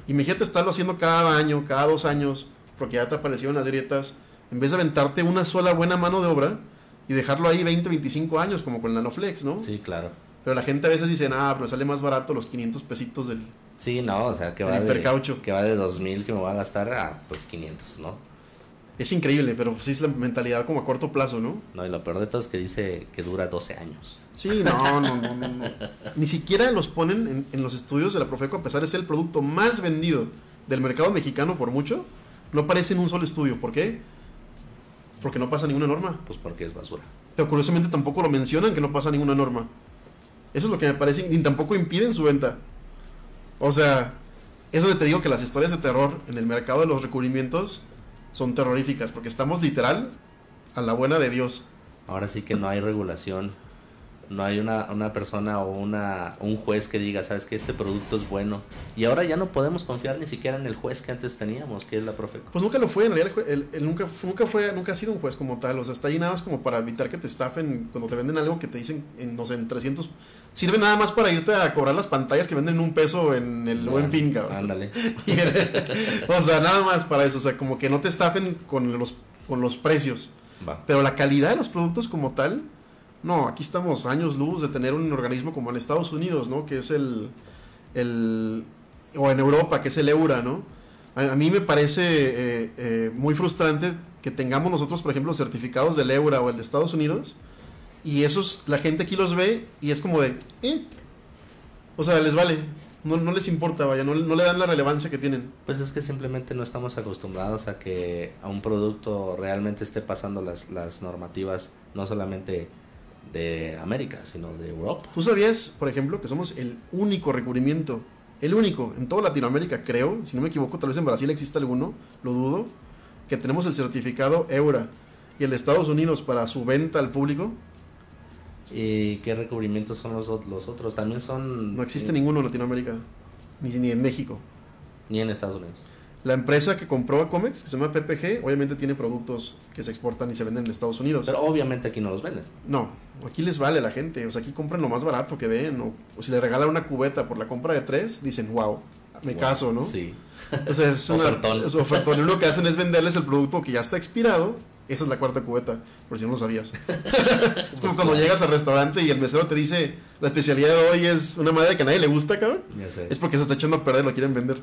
Imagínate estarlo haciendo cada año, cada dos años, porque ya te aparecieron las grietas, en vez de aventarte una sola buena mano de obra y dejarlo ahí 20, 25 años, como con la Noflex, ¿no? Sí, claro. Pero la gente a veces dice, ah, pero sale más barato los 500 pesitos del... Sí, no, o sea, que El va, de, que va de 2000 que me va a gastar a pues 500, ¿no? Es increíble, pero sí es la mentalidad como a corto plazo, ¿no? No, y lo peor de todo es que dice que dura 12 años. Sí, no, no, no, no. no. Ni siquiera los ponen en, en los estudios de la Profeco, a pesar de ser el producto más vendido del mercado mexicano por mucho, no aparece en un solo estudio. ¿Por qué? Porque no pasa ninguna norma. Pues porque es basura. Pero curiosamente tampoco lo mencionan que no pasa ninguna norma. Eso es lo que me parece, y tampoco impiden su venta. O sea, eso de te digo que las historias de terror en el mercado de los recubrimientos son terroríficas, porque estamos literal a la buena de Dios. Ahora sí que no hay regulación. No hay una, una persona o una, un juez que diga, sabes que este producto es bueno. Y ahora ya no podemos confiar ni siquiera en el juez que antes teníamos, que es la Profeco. Pues nunca lo fue, en realidad el él, él nunca, nunca fue, nunca ha sido un juez como tal, o sea, está ahí nada más como para evitar que te estafen cuando te venden algo que te dicen en, no sé, en 300, sirve nada más para irte a cobrar las pantallas que venden en un peso en el buen fin, cabrón. Ándale. O sea, nada más para eso, o sea, como que no te estafen con los, con los precios, Va. pero la calidad de los productos como tal, no, aquí estamos años luz de tener un organismo como en Estados Unidos, ¿no? Que es el, el o en Europa, que es el EURA, ¿no? A, mí me parece eh, eh, muy frustrante que tengamos nosotros, por ejemplo, certificados del EURA o el de Estados Unidos, y esos, la gente aquí los ve y es como de, eh, o sea, les vale, no, no les importa, vaya, no, no le dan la relevancia que tienen. Pues es que simplemente no estamos acostumbrados a que a un producto realmente esté pasando las, las normativas, no solamente de América, sino de Europa. ¿Tú sabías, por ejemplo, que somos el único recubrimiento, el único en toda Latinoamérica, creo, si no me equivoco, tal vez en Brasil exista alguno, lo dudo, que tenemos el certificado EURA y el de Estados Unidos para su venta al público? ¿Y qué recubrimientos son los, los otros? También son... No existe ni, ninguno en Latinoamérica, ni, ni en México. ni en Estados Unidos. La empresa que compró a Comex, que se llama PPG, obviamente tiene productos que se exportan y se venden en Estados Unidos. Pero obviamente aquí no los venden. No, aquí les vale a la gente. O sea, aquí compran lo más barato que ven. O, o si le regalan una cubeta por la compra de tres, dicen, wow, me Wow, caso, ¿no? Sí. O sea, es una, Ofertón. es ofertón. Lo que hacen es venderles el producto que ya está expirado. Esa es la cuarta cubeta, por si no lo sabías. es como cuando llegas al restaurante y el mesero te dice, la especialidad de hoy es una madre que a nadie le gusta, cabrón. Ya sé. Es porque se está echando a perder, lo quieren vender.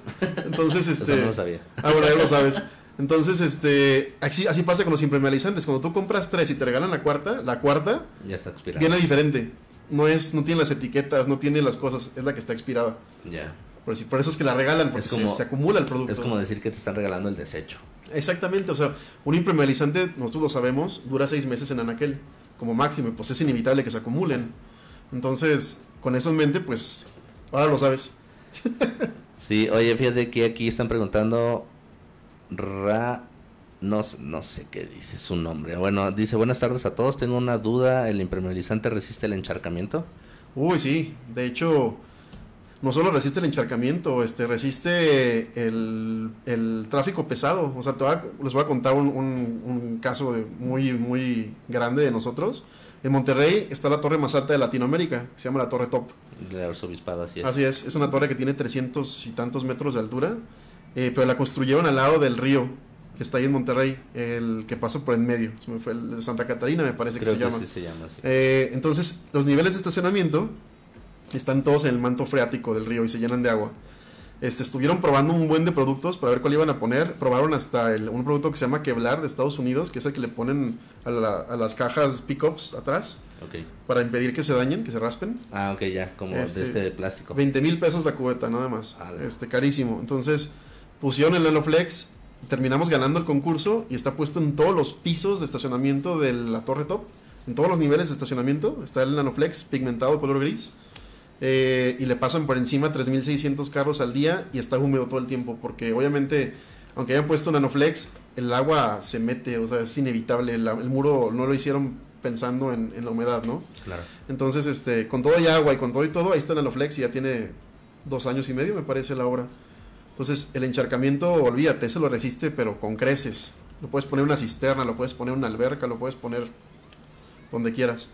Entonces, Eso este... no lo sabía. Ah, bueno, ya lo sabes. Entonces, este, así, así pasa con los impermeabilizantes. Cuando tú compras tres y te regalan la cuarta, la cuarta Ya está expirado. viene diferente. No es, no tiene las etiquetas, no tiene las cosas, es la que está expirada. Ya. Por, por eso es que la regalan, porque Es como- se, se acumula el producto. Es como decir que te están regalando el desecho. Exactamente, o sea, un impermeabilizante, nosotros lo sabemos, dura seis meses en anaquel, como máximo, y pues es inevitable que se acumulen. Entonces, con eso en mente, pues, ahora lo sabes. Sí, oye, fíjate que aquí están preguntando Ra no, no sé qué dice su nombre. Bueno, dice buenas tardes a todos. Tengo una duda. ¿El impermeabilizante resiste el encharcamiento? Uy, sí, de hecho, no solo resiste el encharcamiento, este, resiste el, el tráfico pesado. O sea, te voy a- les voy a contar un, un- un caso de muy, muy grande de nosotros. En Monterrey está la torre más alta de Latinoamérica, que se llama la Torre Top. El arzobispado, así es. Así es, es una torre que tiene 300 y tantos metros de altura, eh, pero la construyeron al lado del río, que está ahí en Monterrey, el que pasa por en medio. Se me fue el de Santa Catarina, me parece Creo que que, se llama. sí se llama. Eh, entonces, los niveles de estacionamiento están todos en el manto freático del río y se llenan de agua. Este, estuvieron probando un buen de productos para ver cuál iban a poner. Probaron hasta el, un producto que se llama Kevlar de Estados Unidos, que es el que le ponen a, la- a las cajas pickups atrás Ok. para impedir que se dañen, que se raspen. Ah, ok, ya, como Este, de este de plástico. 20 mil pesos la cubeta, nada más. Este, carísimo. Entonces, pusieron el Nanoflex, terminamos ganando el concurso y está puesto en todos los pisos de estacionamiento de la Torre Top. En todos los niveles de estacionamiento está el Nanoflex pigmentado color gris. Eh, y le pasan por encima 3.600 carros al día y está húmedo todo el tiempo. Porque obviamente, aunque hayan puesto Nanoflex, el agua se mete, o sea, es inevitable. El muro no lo hicieron pensando en, en la humedad, ¿no? Claro. Entonces, este, con todo y agua y con todo y todo, ahí está el Nanoflex y ya tiene dos años y medio, me parece, la obra. Entonces, el encharcamiento, olvídate, se lo resiste, pero con creces. Lo puedes poner en una cisterna, lo puedes poner en una alberca, lo puedes poner donde quieras.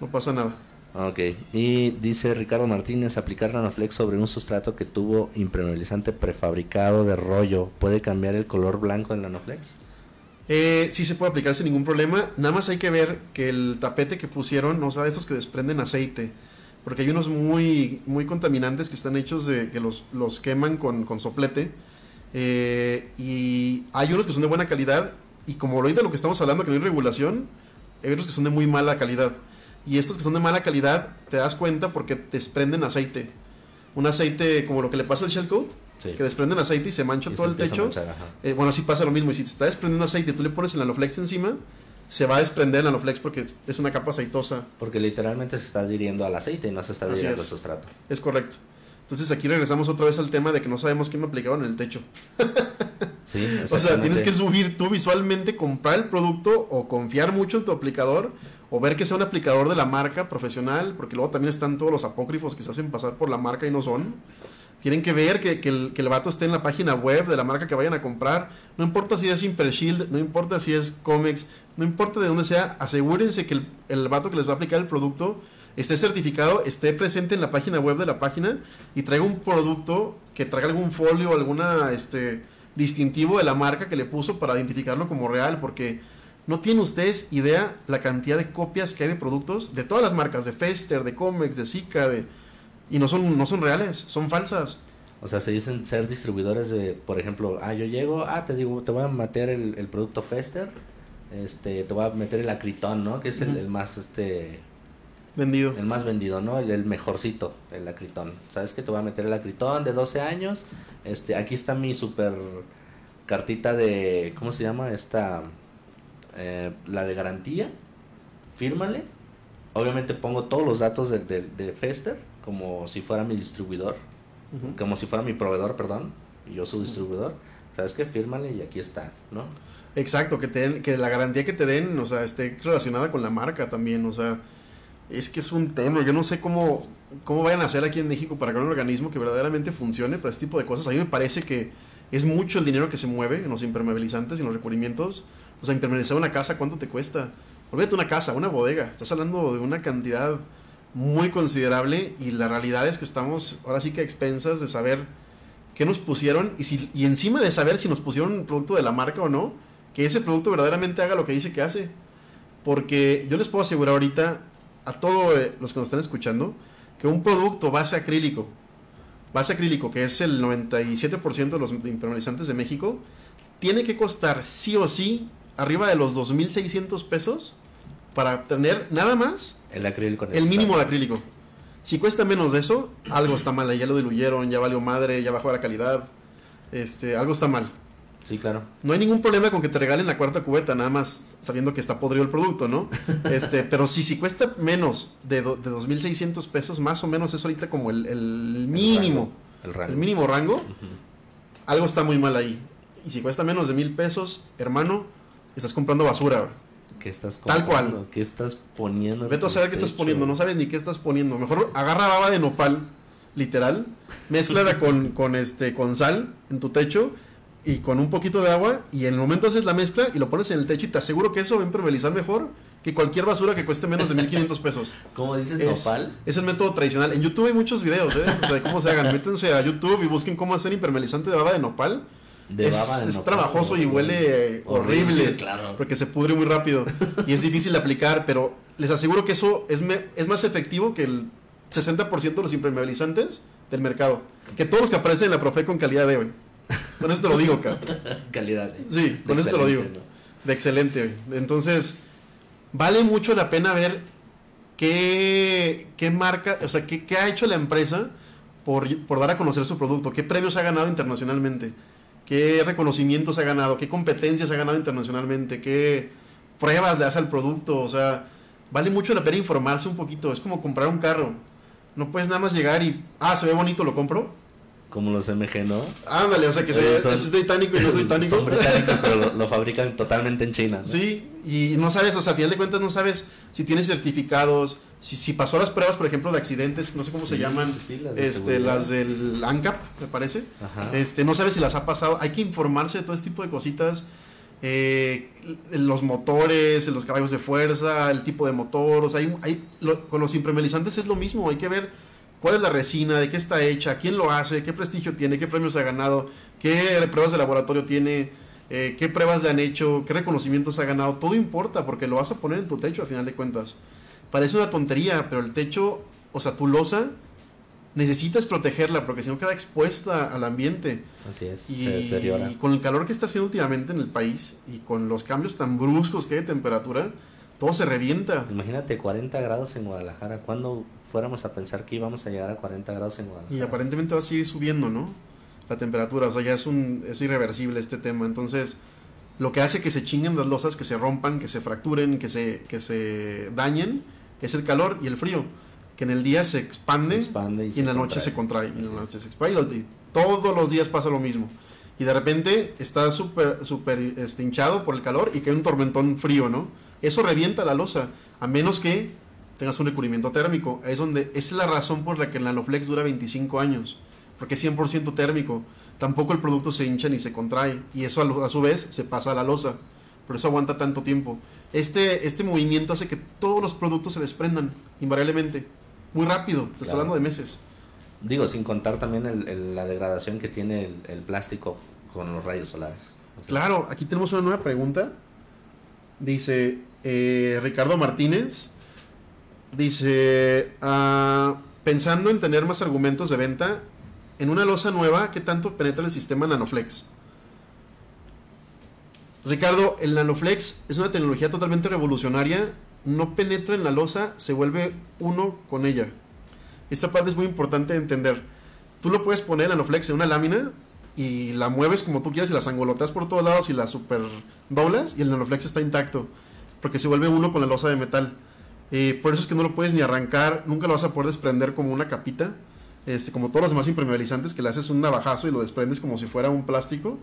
No pasa nada. Ok, y dice Ricardo Martínez, aplicar Nanoflex sobre un sustrato que tuvo impermeabilizante prefabricado de rollo, ¿puede cambiar el color blanco del Nanoflex? Eh, sí se puede aplicar sin ningún problema. Nada más hay que ver que el tapete que pusieron, o sea, estos que desprenden aceite. Porque hay unos muy, muy contaminantes que están hechos de que los, los queman con, con soplete. Eh, y hay unos que son de buena calidad. Y como ahorita lo que estamos hablando, que no hay regulación, hay otros que son de muy mala calidad. Y estos que son de mala calidad, te das cuenta porque desprenden aceite. Un aceite como lo que le pasa al shell coat, Sí. que desprenden aceite y se mancha Y todo se el techo. manchar. Eh, bueno, así pasa lo mismo. Y si te está desprendiendo aceite y tú le pones el Nanoflex encima, se va a desprender el Nanoflex porque es una capa aceitosa. Porque literalmente se está adhiriendo al aceite y no se está adhiriendo al sustrato. Es correcto. Entonces aquí regresamos otra vez al tema de que no sabemos qué me aplicaron en el techo. Sí, O sea, tienes que subir tú visualmente, comprar el producto o confiar mucho en tu aplicador o ver que sea un aplicador de la marca profesional, porque luego también están todos los apócrifos que se hacen pasar por la marca y no son. Tienen que ver que, el, el vato esté en la página web de la marca que vayan a comprar. No importa si es Impershield, no importa si es Comex, no importa de dónde sea, asegúrense que el, el vato que les va a aplicar el producto esté certificado, esté presente en la página web de la página y traiga un producto que traiga algún folio, alguna este distintivo de la marca que le puso para identificarlo como real, porque no tienen ustedes idea la cantidad de copias que hay de productos de todas las marcas, de Fester, de Comex, de Zika, de y no son no son reales, son falsas. O sea, se dicen ser distribuidores de, por ejemplo, ah, yo llego, ah, te digo, te voy a meter el, el producto Fester, este, te voy a meter el acritón, ¿no? Que es el, más, este, Vendido. el más vendido, ¿no? El, el mejorcito, el acritón. ¿Sabes que Te voy a meter el acritón de 12 años, este, aquí está mi super cartita de, ¿cómo se llama? Esta, eh, la de garantía, fírmale. Obviamente pongo todos los datos del del- de Fester, como si fuera mi distribuidor como si fuera mi proveedor, perdón, y yo su distribuidor, ¿sabes qué? Fírmale y aquí está, ¿no? Exacto, que te den, que la garantía que te den, o sea, esté relacionada con la marca también, o sea, es que es un tema, yo no sé cómo, cómo vayan a hacer aquí en México para crear un organismo que verdaderamente funcione para este tipo de cosas. A mí me parece que es mucho el dinero que se mueve en los impermeabilizantes y en los recubrimientos. O sea, impermeabilizar una casa, ¿cuánto te cuesta? Olvídate una casa, una bodega, estás hablando de una cantidad muy considerable y la realidad es que estamos ahora sí que a expensas de saber qué nos pusieron y, encima de saber si nos pusieron un producto de la marca o no, que ese producto verdaderamente haga lo que dice que hace. Porque yo les puedo asegurar ahorita a todos los que nos están escuchando que un producto base acrílico, base acrílico, que es el 97% de los impermeabilizantes de México, tiene que costar sí o sí arriba de los 2.600 pesos para tener nada más El acrílico el mínimo de acrílico. Si cuesta menos de eso, algo está mal. ahí, Ya lo diluyeron, ya valió madre, ya bajó la calidad. Este, algo está mal. Sí, claro. No hay ningún problema con que te regalen la cuarta cubeta, nada más sabiendo que está podrido el producto, ¿no? Este, pero si, si cuesta menos de, do- de 2.600 pesos, más o menos es ahorita como el, el mínimo, El rango. el mínimo rango, algo está muy mal ahí. Y si cuesta menos de mil pesos, hermano, estás comprando basura. ¿Qué estás Tal cual. ¿Qué estás poniendo? en Vete a saber qué estás poniendo, no sabes ni qué estás poniendo. Mejor agarra baba de nopal, literal, mézclala con, con, este, con sal en tu techo y con un poquito de agua y en el momento haces la mezcla y lo pones en el techo y te aseguro que eso va a impermeabilizar mejor que cualquier basura que cueste menos de 1500 pesos. ¿Cómo dices, Es, nopal? es el método tradicional. En YouTube hay muchos videos ¿eh? o sea, de cómo se hagan. Métanse a YouTube y busquen cómo hacer impermeabilizante de baba de nopal. De es, baba es trabajoso y huele horrible. Sí, claro. Porque se pudre muy rápido y es difícil de aplicar, pero les aseguro que eso es, me- es más efectivo que el 60% de los impermeabilizantes del mercado. Que todos los que aparecen en la Profe con calidad de hoy. Con eso te lo digo, cabrón. Calidad. ¿eh? Sí, con eso te lo digo. De excelente. güey. Entonces, vale mucho la pena ver qué, qué marca, o sea, qué, qué ha hecho la empresa por, por dar a conocer su producto, qué premios ha ganado internacionalmente, qué reconocimientos ha ganado, qué competencias ha ganado internacionalmente, qué pruebas le hace al producto, o sea, vale mucho la pena informarse un poquito, es como comprar un carro. No puedes nada más llegar y, ah, se ve bonito, lo compro. Como los MG, ¿no? Ándale, o sea, que se Eh, ve, son- es británico y no es británico. Son británicos, pero lo, lo fabrican totalmente en China. ¿no? Sí, y no sabes, o sea, a final de cuentas no sabes si tiene certificados, si, si pasó las pruebas, por ejemplo, de accidentes, no sé cómo se llaman, sí, las de este, seguridad. las del ANCAP, me parece. Ajá. Este, no sabes si las ha pasado, hay que informarse de todo este tipo de cositas. eh, los motores, los caballos de fuerza, el tipo de motor, o sea, hay, hay- lo- con los impermeabilizantes es lo mismo, hay que ver cuál es la resina, de qué está hecha, quién lo hace, qué prestigio tiene, qué premios ha ganado, qué pruebas de laboratorio tiene, eh, qué pruebas le han hecho, qué reconocimientos ha ganado, todo importa porque lo vas a poner en tu techo a final de cuentas. Parece una tontería, pero el techo, o sea, tu losa, necesitas protegerla porque si no queda expuesta al ambiente. Así es, Y, se deteriora. y con el calor que está haciendo últimamente en el país y con los cambios tan bruscos que hay de temperatura, todo se revienta. Imagínate 40 grados en Guadalajara. ¿Cuándo fuéramos a pensar que íbamos a llegar a 40 grados en Guadalajara? Y aparentemente va a seguir subiendo, ¿no? La temperatura, o sea, ya es un es irreversible este tema. Entonces, lo que hace que se chinguen las losas, que se rompan, que se fracturen, que se que se dañen, es el calor y el frío, que en el día se expande, Se expande y en la noche contrae. se contrae, y en la noche se expande, y, los- y todos los días pasa lo mismo. Y de repente está súper súper este, hinchado por el calor y cae un tormentón frío, ¿no? Eso revienta la losa, a menos que tengas un recubrimiento térmico. Es donde esa es la razón por la que el Nanoflex dura 25 años, porque es 100% térmico. Tampoco el producto se hincha ni se contrae y eso a, lo- a su vez se pasa a la losa. Por eso aguanta tanto tiempo. Este, este movimiento hace que todos los productos se desprendan invariablemente. Muy rápido, te estoy Claro. hablando de meses. Digo, sin contar también el- el- la degradación que tiene el, el plástico con los rayos solares. O sea, Claro, aquí tenemos una nueva pregunta. Dice eh, Ricardo Martínez. Dice, ah, pensando en tener más argumentos de venta, en una losa nueva, ¿qué tanto penetra el sistema Nanoflex? Ricardo, el Nanoflex es una tecnología totalmente revolucionaria. No penetra en la losa, se vuelve uno con ella. Esta parte es muy importante de entender. Tú lo puedes poner el Nanoflex en una lámina y la mueves como tú quieras y la sangoloteas por todos lados y la super doblas y el Nanoflex está intacto porque se vuelve uno con la losa de metal. Eh, por eso es que no lo puedes ni arrancar, nunca lo vas a poder desprender como una capita, este, como todos los demás impermeabilizantes que le haces un navajazo y lo desprendes como si fuera un plástico.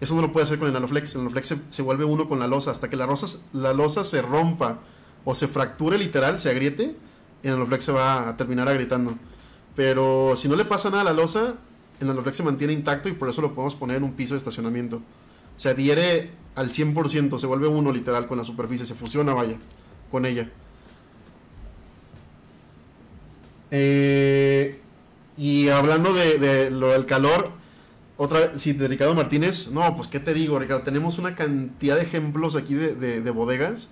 Eso no lo puedes hacer con el Nanoflex. El Nanoflex se, vuelve uno con la losa hasta que la, rosa, la losa se rompa o se fracture literal, se agriete, el Nanoflex se va a terminar agrietando. Pero si no le pasa nada a la losa, el Nanoflex se mantiene intacto y por eso lo podemos poner en un piso de estacionamiento. Se adhiere al 100%, se vuelve uno literal con la superficie, se fusiona, vaya, con ella. Eh, y hablando de, de lo del calor, otra vez, sí, de Ricardo Martínez, no, pues qué te digo, Ricardo, tenemos una cantidad de ejemplos aquí de, de- de bodegas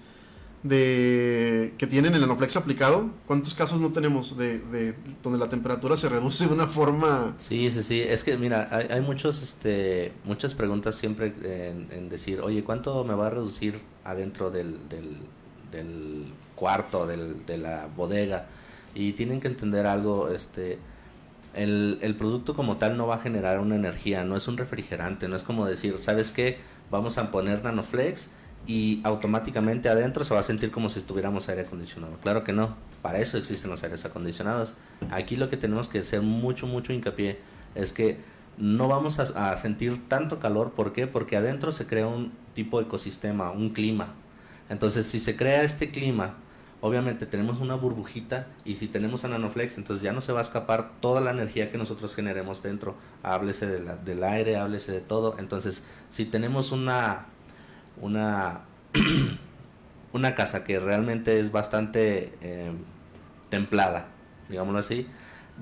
de que tienen el Nanoflex aplicado. ¿Cuántos casos no tenemos de, de donde la temperatura se reduce de una forma... Sí, sí, sí. Es que mira, hay, hay muchos, este, muchas preguntas siempre en, en decir, oye, ¿cuánto me va a reducir adentro del, del, del cuarto, del, de la bodega? Y tienen que entender algo, este, el, el producto como tal no va a generar una energía, no es un refrigerante, no es como decir, ¿sabes qué? Vamos a poner Nanoflex y automáticamente adentro se va a sentir como si estuviéramos aire acondicionado. Claro que no, para eso existen los aires acondicionados. Aquí lo que tenemos que hacer mucho, mucho hincapié es que no vamos a, a sentir tanto calor, ¿por qué? Porque adentro se crea un tipo de ecosistema, un clima. Entonces, si se crea este clima, obviamente tenemos una burbujita y si tenemos a Nanoflex, entonces ya no se va a escapar toda la energía que nosotros generemos dentro. Háblese de la- del aire, háblese de todo. Entonces, si tenemos una una una casa que realmente es bastante eh, templada, digámoslo así,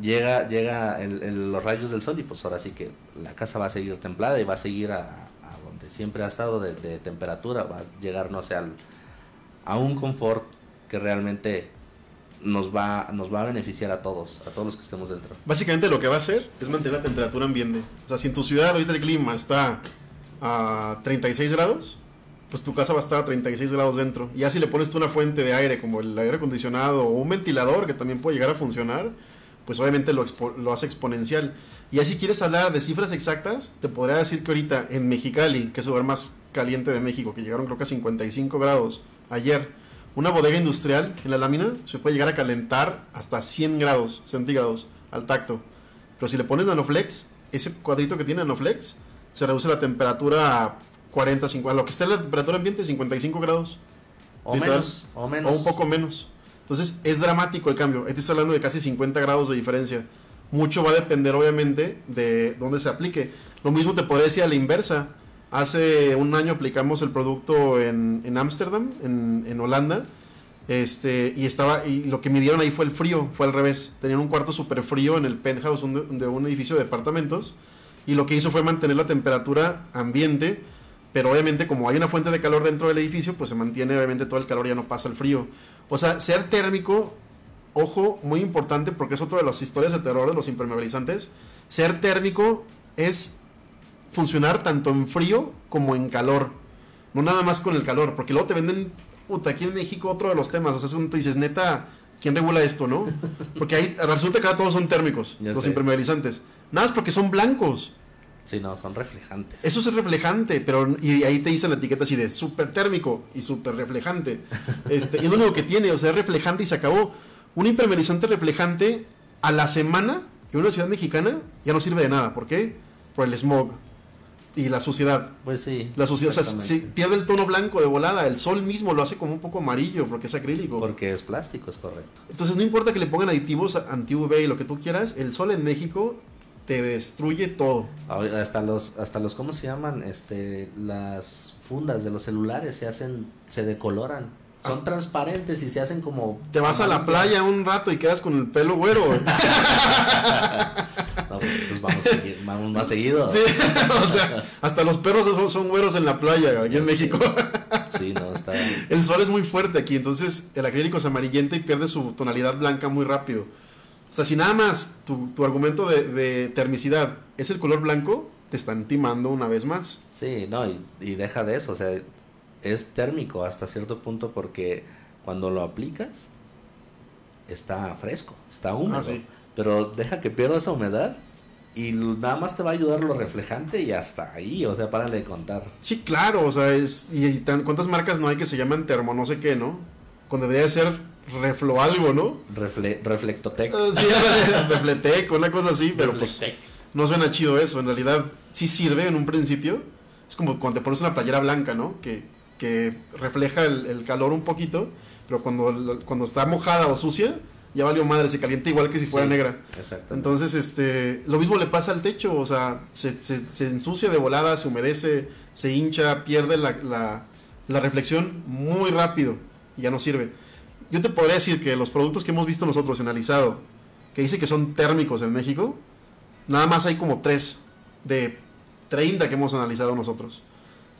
llega, llega el, los rayos del sol y pues ahora sí que la casa va a seguir templada y va a seguir a, donde siempre ha estado de, temperatura, va a llegar, no sé, a un confort que realmente nos va, nos va a beneficiar a todos, a todos los que estemos dentro. Básicamente lo que va a hacer es mantener la temperatura ambiente. O sea, si en tu ciudad ahorita el clima está a 36 grados, pues tu casa va a estar a 36 grados dentro. Y ya si le pones tú una fuente de aire como el aire acondicionado o un ventilador que también puede llegar a funcionar, pues obviamente lo, lo hace exponencial. Y así quieres hablar de cifras exactas, te podría decir que ahorita en Mexicali, que es el lugar más caliente de México, que llegaron creo que a 55 grados ayer, una bodega industrial en la lámina se puede llegar a calentar hasta 100 grados centígrados al tacto. Pero si le pones Nanoflex, ese cuadrito que tiene Nanoflex, se reduce la temperatura a 40, 50, a lo que esté la temperatura ambiente, 55 grados. O menos, o menos. O un poco menos. Entonces es dramático el cambio. Estoy hablando de casi 50 grados de diferencia. Mucho va a depender obviamente de dónde se aplique. Lo mismo te podría decir a la inversa. Hace un año aplicamos el producto en Ámsterdam, en, en, Holanda. Este, y estaba y lo que midieron ahí fue el frío, fue al revés. Tenían un cuarto súper frío en el penthouse de un edificio de departamentos. Y lo que hizo fue mantener la temperatura ambiente. Pero obviamente como hay una fuente de calor dentro del edificio, pues se mantiene obviamente todo el calor y ya no pasa el frío. O sea, ser térmico, ojo, muy importante porque es otra de las historias de terror de los impermeabilizantes. Ser térmico es funcionar tanto en frío como en calor. No nada más con el calor, porque luego te venden, puta, aquí en México otro de los temas. O sea, tú dices, neta, ¿quién regula esto, no? Porque ahí resulta que ahora todos son térmicos, los impermeabilizantes. Nada más porque son blancos. Sí, no, son reflejantes. Eso es reflejante, pero y ahí te dicen la etiqueta así de súper térmico y súper reflejante. Este, y es lo único que tiene, o sea, es reflejante y se acabó. Un impermeabilizante reflejante a la semana en una ciudad mexicana ya no sirve de nada. ¿Por qué? Por el smog y la suciedad. Pues sí. La suciedad, o sea, pierde el tono blanco de volada. El sol mismo lo hace como un poco amarillo porque es acrílico. Porque es plástico, es correcto. Entonces no importa que le pongan aditivos anti-UV y lo que tú quieras, el sol en México te destruye todo. Hasta los, hasta los, ¿cómo se llaman? Este, las fundas de los celulares se hacen, se decoloran. Son transparentes y se hacen como... Te vas a la playa un rato y quedas con el pelo güero. no, pues vamos, seguir, vamos más seguido. Sí, o sea, hasta los perros son, güeros en la playa, aquí en México. sí, no, está... El sol es muy fuerte aquí, entonces el acrílico se amarillenta y pierde su tonalidad blanca muy rápido. O sea, si nada más tu, tu argumento de, termicidad es el color blanco, te están timando una vez más. Sí, no, y, deja de eso, o sea, es térmico hasta cierto punto porque cuando lo aplicas está fresco, está húmedo. Ah, pero deja que pierda esa humedad y nada más te va a ayudar lo reflejante y hasta ahí, o sea, párale de contar. Sí, claro, o sea, es, y, cuántas marcas no hay que se llaman termo no sé qué, ¿no? Cuando debería ser reflo algo, ¿no? Refle, reflectotec. Ah, sí, refletec, una cosa así, pero pues no suena chido eso. En realidad sí sirve en un principio. Es como cuando te pones una playera blanca, ¿no? Que, que refleja el, calor un poquito, pero cuando, cuando está mojada o sucia, ya valió madre, se calienta igual que si fuera negra. Exacto. Entonces, este, lo mismo le pasa al techo, o sea, se, se, se ensucia de volada, se humedece, se hincha, pierde la, la, la reflexión muy rápido y ya no sirve. Yo te podría decir que los productos que hemos visto nosotros analizado, que dice que son térmicos en México, nada más hay como 3 de 30 que hemos analizado nosotros.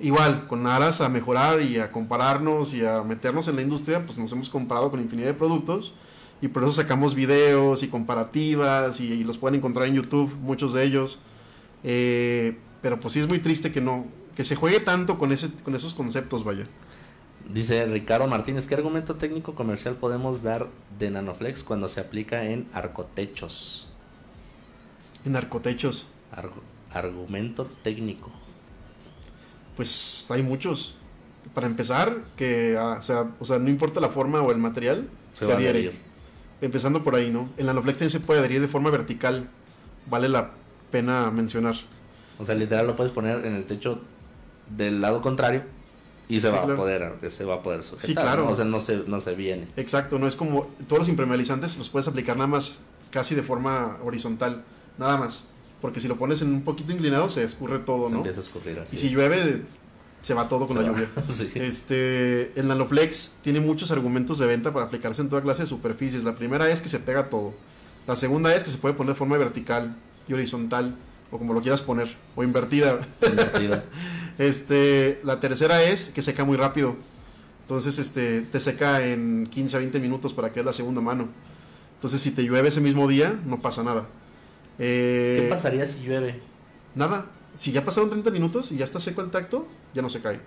Igual, con aras a mejorar y a compararnos y a meternos en la industria, pues nos hemos comparado con infinidad de productos y por eso sacamos videos y comparativas y, los pueden encontrar en YouTube, muchos de ellos. Eh, pero pues sí es muy triste que no, que se juegue tanto con, ese, con esos conceptos, vaya. Dice Ricardo Martínez, ¿qué argumento técnico comercial podemos dar de Nanoflex cuando se aplica en arcotechos? En arcotechos. argumento técnico. Pues hay muchos. Para empezar, que ah, sea, o sea, no importa la forma o el material, se, adhiere. Empezando por ahí, ¿no? En Nanoflex también se puede adherir de forma vertical. Vale la pena mencionar. O sea, literal lo puedes poner en el techo del lado contrario y se va a poder se va a poder sujetar, sí claro o sea no se no se viene exacto no es como todos los impermeabilizantes los puedes aplicar nada más casi de forma horizontal nada más porque si lo pones en un poquito inclinado se escurre todo se no empieza a escurrir así y si llueve se va todo con Se la va. lluvia. Sí. Este, el Nanoflex tiene muchos argumentos de venta para aplicarse en toda clase de superficies. La primera es que se pega todo. La segunda es que se puede poner de forma vertical y horizontal, o como lo quieras poner, o invertida. Divertido. Este, la tercera es que seca muy rápido. Entonces, este, te seca en 15 a 20 minutos para que es la segunda mano. Entonces, si te llueve ese mismo día, no pasa nada. Eh, ¿Qué pasaría si llueve? Nada. Si ya pasaron 30 minutos y ya está seco el tacto, ya no se cae.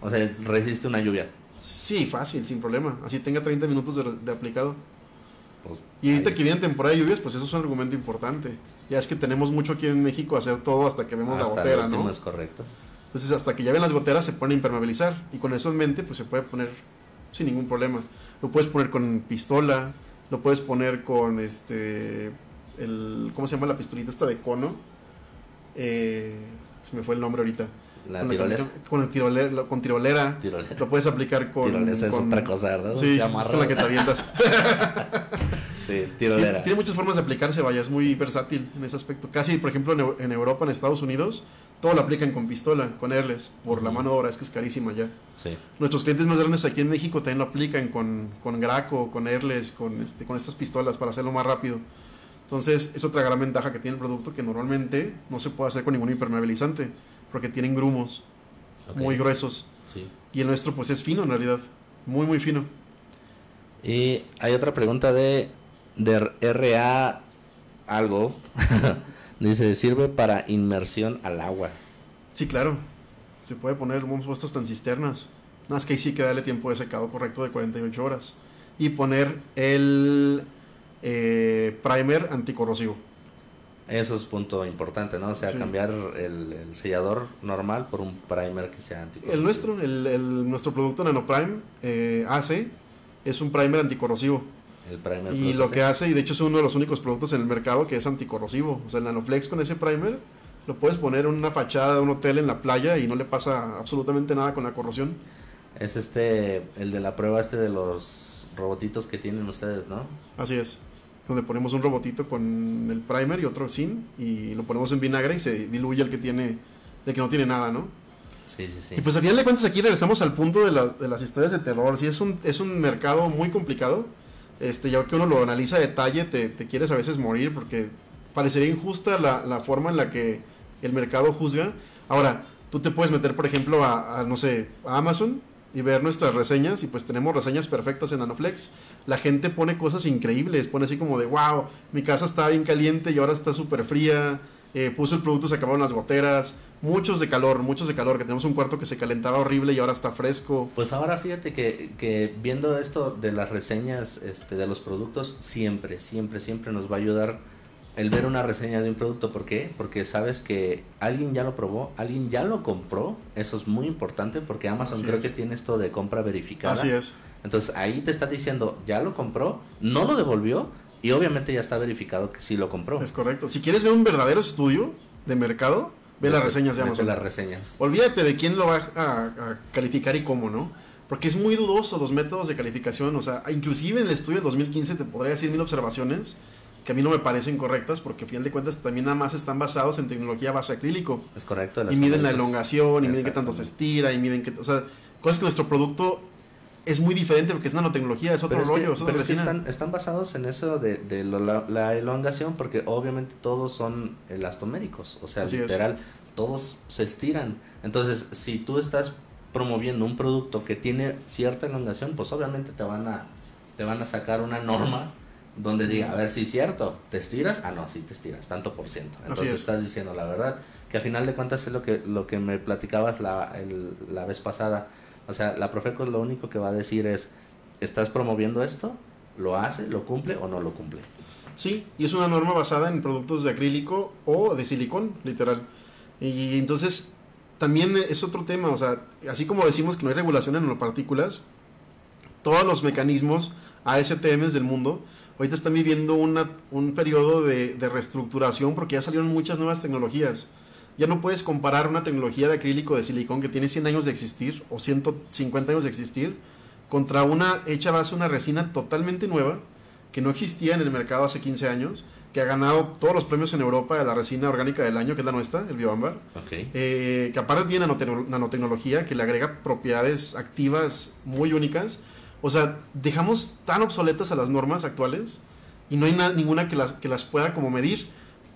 O sea, resiste una lluvia. Sí, fácil, sin problema. Así tenga 30 minutos de, de aplicado. Pues, Y ahorita que viene temporada de lluvias, pues eso es un argumento importante. Ya es que tenemos mucho aquí en México hacer todo hasta que vemos la hasta el gotera, ¿no? es correcto. Entonces hasta que ya ven las goteras se pone a impermeabilizar. Y con eso en mente, pues se puede poner sin ningún problema. Lo puedes poner con pistola, lo puedes poner con este. El, ¿Cómo se llama la pistolita esta de cono? Eh, se me fue el nombre ahorita. La con, tirolesa. con, el tirolera, con tirolera. Lo puedes aplicar con. Tirolesa es otra cosa, ¿verdad? Sí, es con la que te avientas. Sí, tirolera. tiene muchas formas de aplicarse, vaya, es muy versátil en ese aspecto. Casi, por ejemplo, en, Eu- en Europa, en Estados Unidos, todo lo aplican con pistola, con airless, por la mano de obra, es que es carísima ya. Sí. Nuestros clientes más grandes aquí en México también lo aplican con, con Graco, con airless, con, este, con estas pistolas para hacerlo más rápido. Entonces, es otra gran ventaja que tiene el producto que normalmente no se puede hacer con ningún impermeabilizante, porque tienen grumos muy gruesos. Sí. Y el nuestro, pues, es fino en realidad, muy, muy fino. Y hay otra pregunta de, de RA algo. Dice, sirve para inmersión al agua. Sí, claro. Se puede poner, hemos puesto hasta en cisternas. Nada más que ahí sí que darle tiempo de secado correcto de 48 horas. Y poner el eh, primer anticorrosivo. Eso es punto importante, ¿no? O sea, Sí. cambiar el, el sellador normal por un primer que sea anticorrosivo. El nuestro, el, el- nuestro producto NanoPrime eh, hace, es un primer anticorrosivo. El primer Y lo que hace, y de hecho es uno de los únicos productos en el mercado que es anticorrosivo. O sea, el Nanoflex con ese primer lo puedes poner en una fachada de un hotel en la playa y no le pasa absolutamente nada con la corrosión. Es este, el de la prueba este de los robotitos que tienen ustedes, ¿no? Así es. Donde ponemos un robotito con el primer y otro sin y lo ponemos en vinagre y se diluye el que tiene, el que no tiene nada, ¿no? Sí, sí, sí. Y pues al final de cuentas aquí regresamos al punto de, la- de las historias de terror. Sí, es un, es un mercado muy complicado. Este, ya que uno lo analiza a detalle, te, te quieres a veces morir porque parecería injusta la, la forma en la que el mercado juzga. Ahora, tú te puedes meter, por ejemplo, a, a, no sé, a Amazon y ver nuestras reseñas y pues tenemos reseñas perfectas en Nanoflex. La gente pone cosas increíbles, pone así como de, wow, mi casa está bien caliente y ahora está súper fría. Eh, puso el producto, se acabaron las goteras. Muchos de calor, muchos de calor, que tenemos un cuarto que se calentaba horrible y ahora está fresco. Pues ahora fíjate que, que viendo esto de las reseñas este, de los productos, siempre, siempre, siempre nos va a ayudar el ver una reseña de un producto. ¿Por qué? Porque sabes que alguien ya lo probó, alguien ya lo compró. Eso es muy importante porque Amazon Así creo es. que tiene esto de compra verificada. Así es. Entonces ahí te está diciendo, ya lo compró, no lo devolvió y obviamente ya está verificado que sí lo compró. Es correcto. Si quieres ver un verdadero estudio de mercado, ve las reseñas de Amazon. las reseñas. Olvídate de quién lo va a, a calificar y cómo, ¿no? Porque es muy dudoso los métodos de calificación. O sea, inclusive en el estudio de 2015 te podría decir mil observaciones que a mí no me parecen correctas porque, a final de cuentas, también nada más están basados en tecnología base acrílico. Es correcto. Y miden la elongación, y miden qué tanto se estira, y miden qué... O sea, cosas que nuestro producto es muy diferente porque es nanotecnología, es otro Pero rollo, que, es pero es que están, están basados en eso de, de lo- la, la elongación porque obviamente todos son elastoméricos, o sea, Así es. literal, todos se estiran. Entonces, si tú estás promoviendo un producto que tiene cierta elongación, pues obviamente te van a te van a sacar una norma donde diga, a ver si es cierto, ¿te estiras? Ah, no, sí te estiras, tanto por ciento. Entonces es. estás diciendo la verdad, que al final de cuentas es lo que lo que me platicabas la, el- la vez pasada. O sea, la Profeco lo único que va a decir es, ¿estás promoviendo esto? ¿Lo hace? ¿Lo cumple o no lo cumple? Sí, y es una norma basada en productos de acrílico o de silicón, literal. Y entonces también es otro tema, o sea, así como decimos que no hay regulación en nanopartículas, todos los mecanismos ASTMs del mundo ahorita están viviendo una, un periodo de, de reestructuración porque ya salieron muchas nuevas tecnologías. Ya no puedes comparar una tecnología de acrílico de silicón que tiene 100 años de existir o 150 años de existir contra una hecha base una resina totalmente nueva que no existía en el mercado hace 15 años que ha ganado todos los premios en Europa de la resina orgánica del año, que es la nuestra, el Bioámbar. Eh, que aparte tiene nanotecno- nanotecnología que le agrega propiedades activas muy únicas. O sea, dejamos tan obsoletas a las normas actuales y no hay na- ninguna que las, que las pueda como medir.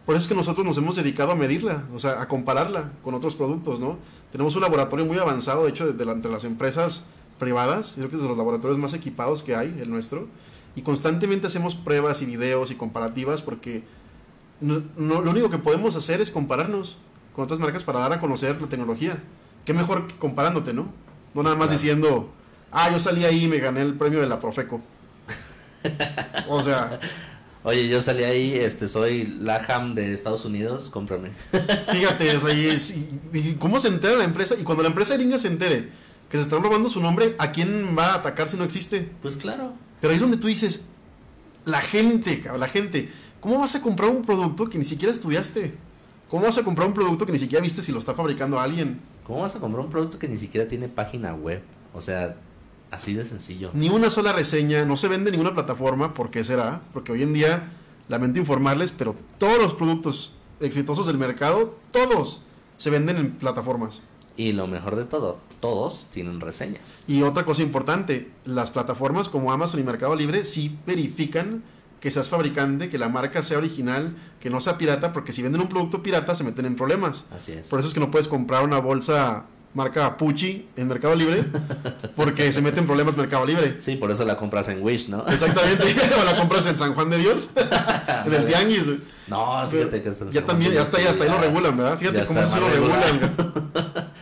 Por eso es que nosotros nos hemos dedicado a medirla, o sea, a compararla con otros productos, ¿no? Tenemos un laboratorio muy avanzado, de hecho, de, de la- entre las empresas privadas, creo que es de los laboratorios más equipados que hay, el nuestro, y constantemente hacemos pruebas y videos y comparativas porque no- no- lo único que podemos hacer es compararnos con otras marcas para dar a conocer la tecnología. Qué mejor que comparándote, ¿no? No nada más Claro. diciendo, ah, yo salí ahí y me gané el premio de la Profeco. o sea, Oye, yo salí ahí, este, soy Laham de Estados Unidos, cómprame. fíjate, o sea, y, es- y- y cómo se entera la empresa, y cuando la empresa gringa se entere que se están robando su nombre, ¿a quién va a atacar si no existe? Pues claro. Pero ahí es donde tú dices, la gente, la gente, ¿cómo vas a comprar un producto que ni siquiera estudiaste? ¿Cómo vas a comprar un producto que ni siquiera viste si lo está fabricando alguien? ¿Cómo vas a comprar un producto que ni siquiera tiene página web? O sea, así de sencillo. Ni una sola reseña, no se vende en ninguna plataforma, ¿por qué será? Porque hoy en día, lamento informarles, pero todos los productos exitosos del mercado, todos se venden en plataformas. Y lo mejor de todo, todos tienen reseñas. Y otra cosa importante, las plataformas como Amazon y Mercado Libre sí verifican que seas fabricante, que la marca sea original, que no sea pirata, porque si venden un producto pirata se meten en problemas. Así es. Por eso es que no puedes comprar una bolsa marca Pucci en Mercado Libre, porque se meten en problemas Mercado Libre. Sí, por eso la compras en Wish, ¿no? Exactamente, o la compras en San Juan de Dios, en el Tianguis. No, fíjate que está Ya también, ya está, ya está, ahí lo regulan, ¿verdad? Fíjate cómo sí lo regulan.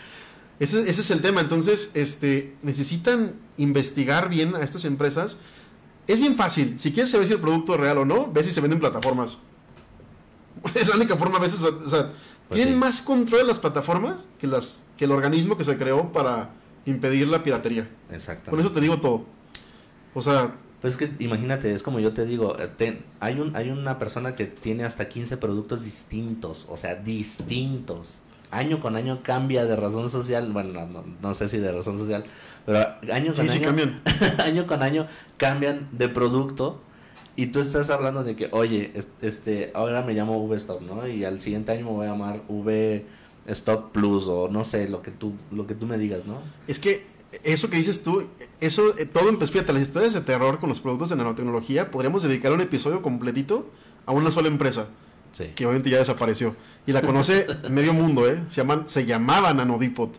Ese, ese es el tema. Entonces, este, necesitan investigar bien a estas empresas. Es bien fácil. Si quieres saber si el producto es real o no, ves si se venden plataformas. Es la única forma a veces. O sea, Pues tienen sí. más control de las plataformas que, las, que el organismo que se creó para impedir la piratería. Exacto. Con eso te digo todo. O sea, Pues es que imagínate, es como yo te digo, eh, te- hay, un, hay una persona que tiene hasta 15 productos distintos, o sea, distintos. Año con año cambia de razón social, bueno, no, no, no sé si de razón social, pero año con sí, sí año, cambian. año con año cambian de producto y tú estás hablando de que, oye, es- este, ahora me llamo V Stop, ¿no? Y al siguiente año me voy a llamar V Stop Plus o no sé, lo que tú, lo que tú me digas, ¿no? Es que eso que dices tú, eso eh, todo empezó, fíjate, las historias de terror con los productos de nanotecnología, podríamos dedicar un episodio completito a una sola empresa, Sí. que obviamente ya desapareció. Y la conoce medio mundo, ¿eh? Se, llaman, se llamaba Nanodipot.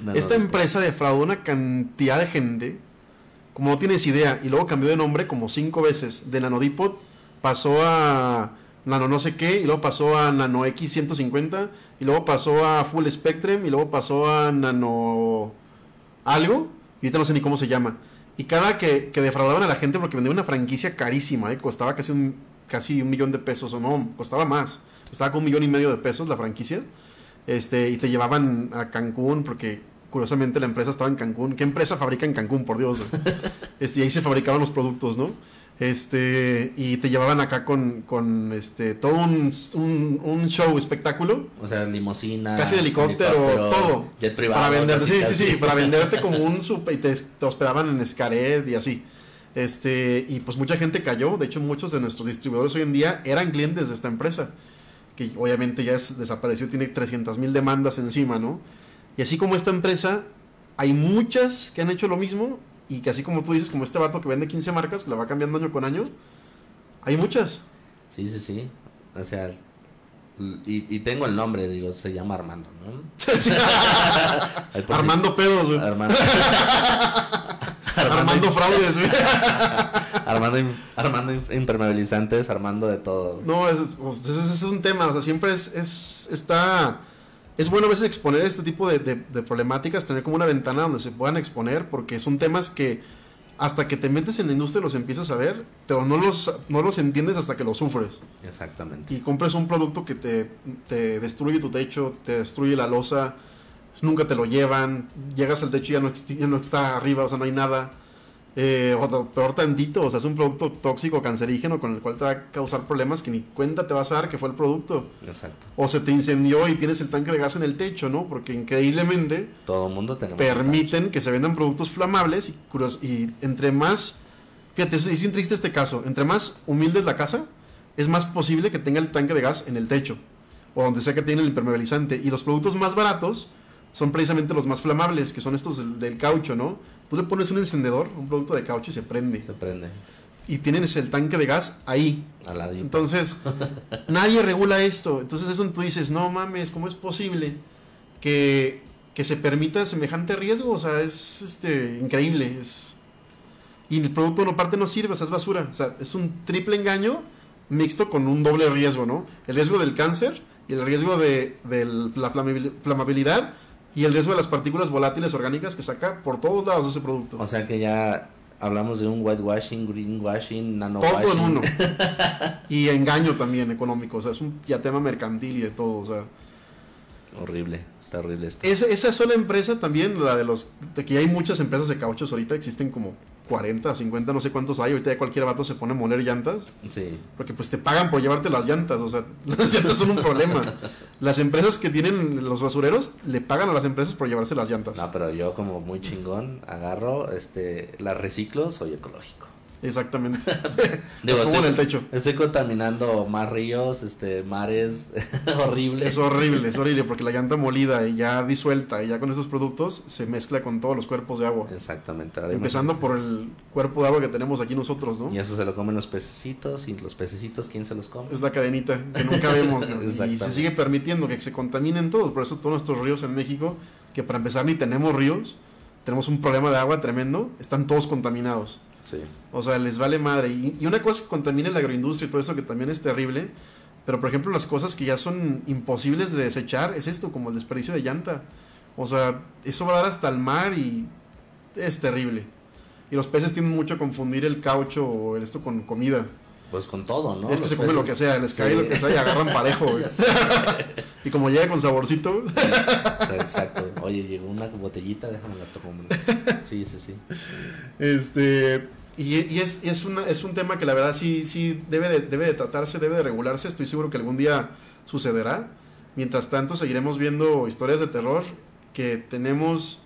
No, Esta empresa defraudó una cantidad de gente, como no tienes idea, y luego cambió de nombre como cinco veces. De Nanodipot pasó a Nano no sé qué, y luego pasó a Nano X150, y luego pasó a Full Spectrum, y luego pasó a Nano algo, y ahorita no sé ni cómo se llama. Y cada que, que defraudaban a la gente porque vendían una franquicia carísima, ¿eh? costaba casi un, casi un millón de pesos, o no, costaba más, costaba como un millón y medio de pesos la franquicia, este, y te llevaban a Cancún porque curiosamente la empresa estaba en Cancún. ¿Qué empresa fabrica en Cancún, por Dios? Este, y ahí se fabricaban los productos, ¿no? Este, y te llevaban acá con, con este, todo un, un, un show, espectáculo, O sea, limosina. Casi de helicóptero, todo. Jet privado. para venderte, sí, sí, sí, para venderte como un super, y te, te hospedaban en Escaret y así. Este, y pues mucha gente cayó, de hecho muchos de nuestros distribuidores hoy en día eran clientes de esta empresa, que obviamente ya es, desapareció, tiene 300 mil demandas encima, ¿no? Y así como esta empresa, hay muchas que han hecho lo mismo y que así como tú dices, como este vato que vende 15 marcas, que la va cambiando año con año, hay muchas. Sí, sí, sí. O sea, y, y tengo el nombre, digo, se llama Armando, ¿no? Si- Armando pedos, güey. Armando. Armando fraudes, güey. Armando, Armando im- impermeabilizantes, Armando de todo. No, ese es, pues, es un tema, o sea, siempre es, es, está, es bueno a veces exponer este tipo de, de- de problemáticas, tener como una ventana donde se puedan exponer, porque son temas que hasta que te metes en la industria los empiezas a ver, pero no los, no los entiendes hasta que los sufres. Exactamente. Y compras un producto que te, te destruye tu techo, te destruye la losa, nunca te lo llevan, llegas al techo y ya no, ya no está arriba, o sea, no hay nada. Eh, o peor tantito, o sea, es un producto tóxico, cancerígeno, con el cual te va a causar problemas que ni cuenta te vas a dar que fue el producto. Exacto. O se te incendió y tienes el tanque de gas en el techo, ¿no? Porque increíblemente Todo mundo tenemos. permiten que se vendan productos flamables y, curios- y entre más, fíjate, es, es triste este caso, entre más humilde es la casa, es más posible que tenga el tanque de gas en el techo o donde sea que tiene el impermeabilizante. Y los productos más baratos son precisamente los más flamables, que son estos del, del caucho, ¿no? Tú le pones un encendedor, un producto de caucho y se prende. Se prende. Y tienes el tanque de gas ahí. Al ladito. Entonces, nadie regula esto. Entonces, eso tú dices, no mames, ¿cómo es posible que, que se permita semejante riesgo? O sea, es este, increíble. Es... Y el producto no parte no sirve, o sea, es basura. O sea, es un triple engaño mixto con un doble riesgo, ¿no? El riesgo del cáncer y el riesgo de, de la flamabil- flamabilidad y el riesgo de las partículas volátiles orgánicas que saca por todos lados ese producto. O sea que ya hablamos de un whitewashing, greenwashing, todo nanowashing. en uno. y engaño también económico, o sea, es un ya tema mercantil y de todo, o sea. Horrible, está horrible esto. Esa, esa sola empresa también, la de los, de que ya hay muchas empresas de cauchos ahorita, existen como 40 o 50, no sé cuántos hay, ahorita ya cualquier vato se pone a moler llantas, Sí, porque pues te pagan por llevarte las llantas, o sea, las llantas son un problema. Las empresas que tienen los basureros le pagan a las empresas por llevarse las llantas. no, pero yo como muy chingón agarro, este, las reciclo, soy ecológico. Exactamente. Digo, pongo en el estoy, techo. estoy contaminando más ríos, este, mares horribles. Es horrible, es horrible, porque la llanta molida y ya disuelta y ya con esos productos se mezcla con todos los cuerpos de agua. Exactamente. Empezando por el cuerpo de agua que tenemos aquí nosotros, ¿no? Y eso se lo comen los pececitos, y los pececitos, ¿quién se los come? Es la cadenita que nunca vemos. y se sigue permitiendo que se contaminen todos. Por eso todos nuestros ríos en México, que para empezar ni tenemos ríos, tenemos un problema de agua tremendo, están todos contaminados. Sí. O sea, les vale madre. Y, y una cosa que contamina la agroindustria y todo eso, que también es terrible. Pero, por ejemplo, las cosas que ya son imposibles de desechar es esto, como el desperdicio de llanta. O sea, eso va a dar hasta el mar y es terrible. Y los peces tienden mucho a confundir el caucho o esto con comida. Pues con todo, ¿no? es que Los se comen lo que peces- sea, les cae Sí. lo que sea y agarran parejo. y como llega con saborcito, exacto. Oye, llegó una botellita, déjame la tomo. Sí, sí, sí. Este, y, y es, es, una, es un tema que la verdad sí, sí debe, de, debe de tratarse, debe de regularse. Estoy seguro que algún día sucederá. Mientras tanto, seguiremos viendo historias de terror que tenemos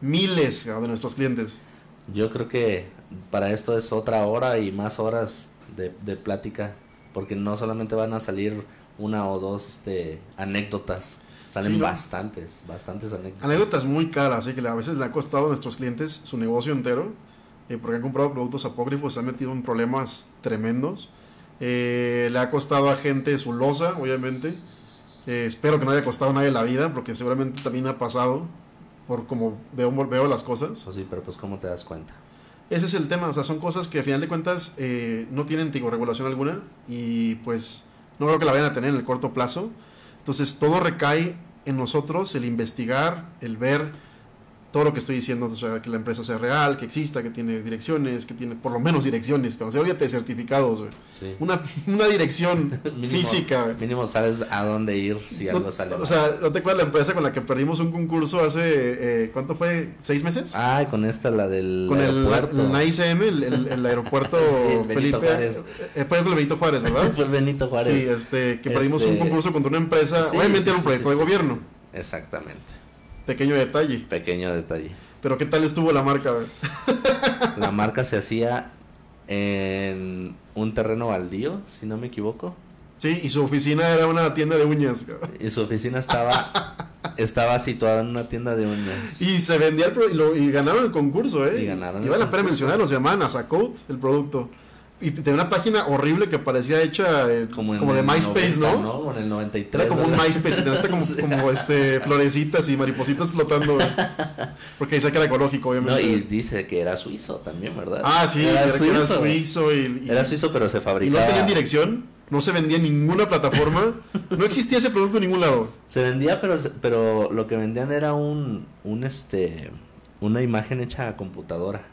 miles de nuestros clientes. Yo creo que para esto es otra hora y más horas de, de plática, porque no solamente van a salir una o dos este, anécdotas, salen Sí, ¿no? bastantes, bastantes anécdotas. Anécdotas muy caras, así que a veces le ha costado a nuestros clientes su negocio entero, eh, porque han comprado productos apócrifos, se han metido en problemas tremendos. Eh, le ha costado a gente su losa, obviamente. Eh, espero que no haya costado a nadie la vida, porque seguramente también ha pasado, por como veo, veo las cosas. Eso sí, pero pues ¿cómo te das cuenta? Ese es el tema, o sea, son cosas que a final de cuentas eh, no tienen digo, regulación alguna y pues no creo que la vayan a tener en el corto plazo. Entonces todo recae en nosotros, el investigar, el ver todo lo que estoy diciendo, o sea, que la empresa sea real, que exista, que tiene direcciones, que tiene por lo menos direcciones, que no sea, olvídate de certificados, güey. Sí. Una, una dirección Mínimo- física, güey. Mínimo sabes a dónde ir si No, algo sale o mal. sea, ¿no te acuerdas la empresa con la que perdimos un concurso hace, eh, ¿cuánto fue? ¿Seis meses? Ah, con esta, la del con el, aeropuerto. el NICM, el, el- el aeropuerto Sí, el Benito Felipe. Juárez. eh, fue el Benito Juárez, ¿verdad? Fue el Benito Juárez. Sí, este, que perdimos Este- un concurso contra una empresa. Sí, Obviamente era un proyecto de gobierno. Exactamente. Pequeño detalle. Pequeño detalle. Pero ¿qué tal estuvo la marca? La marca se hacía en un terreno baldío, si no me equivoco. Sí, y su oficina era una tienda de uñas. cabrón. Y su oficina estaba estaba situada en una tienda de uñas. Y se vendía el pro- y, lo- y ganaron el concurso, ¿eh? Y ganaron Y vale la pena mencionarlo, se llamaban Asacoat, el producto. Y tenía una página horrible que parecía hecha eh, como, de MySpace, 90, ¿no? ¿no? En el 93. Era como un. MySpace, que tenía hasta como, este, florecitas y maripositas flotando. güey. Porque dice que era ecológico, No, obviamente. y dice que era suizo también, ¿verdad? Ah, sí, era, era que era suizo. suizo y, y- Era suizo, pero se y fabricaba. no tenían dirección, no se vendía en ninguna plataforma, no existía ese producto en ningún lado. Se vendía, pero, pero lo que vendían era un, un este, una imagen hecha a computadora.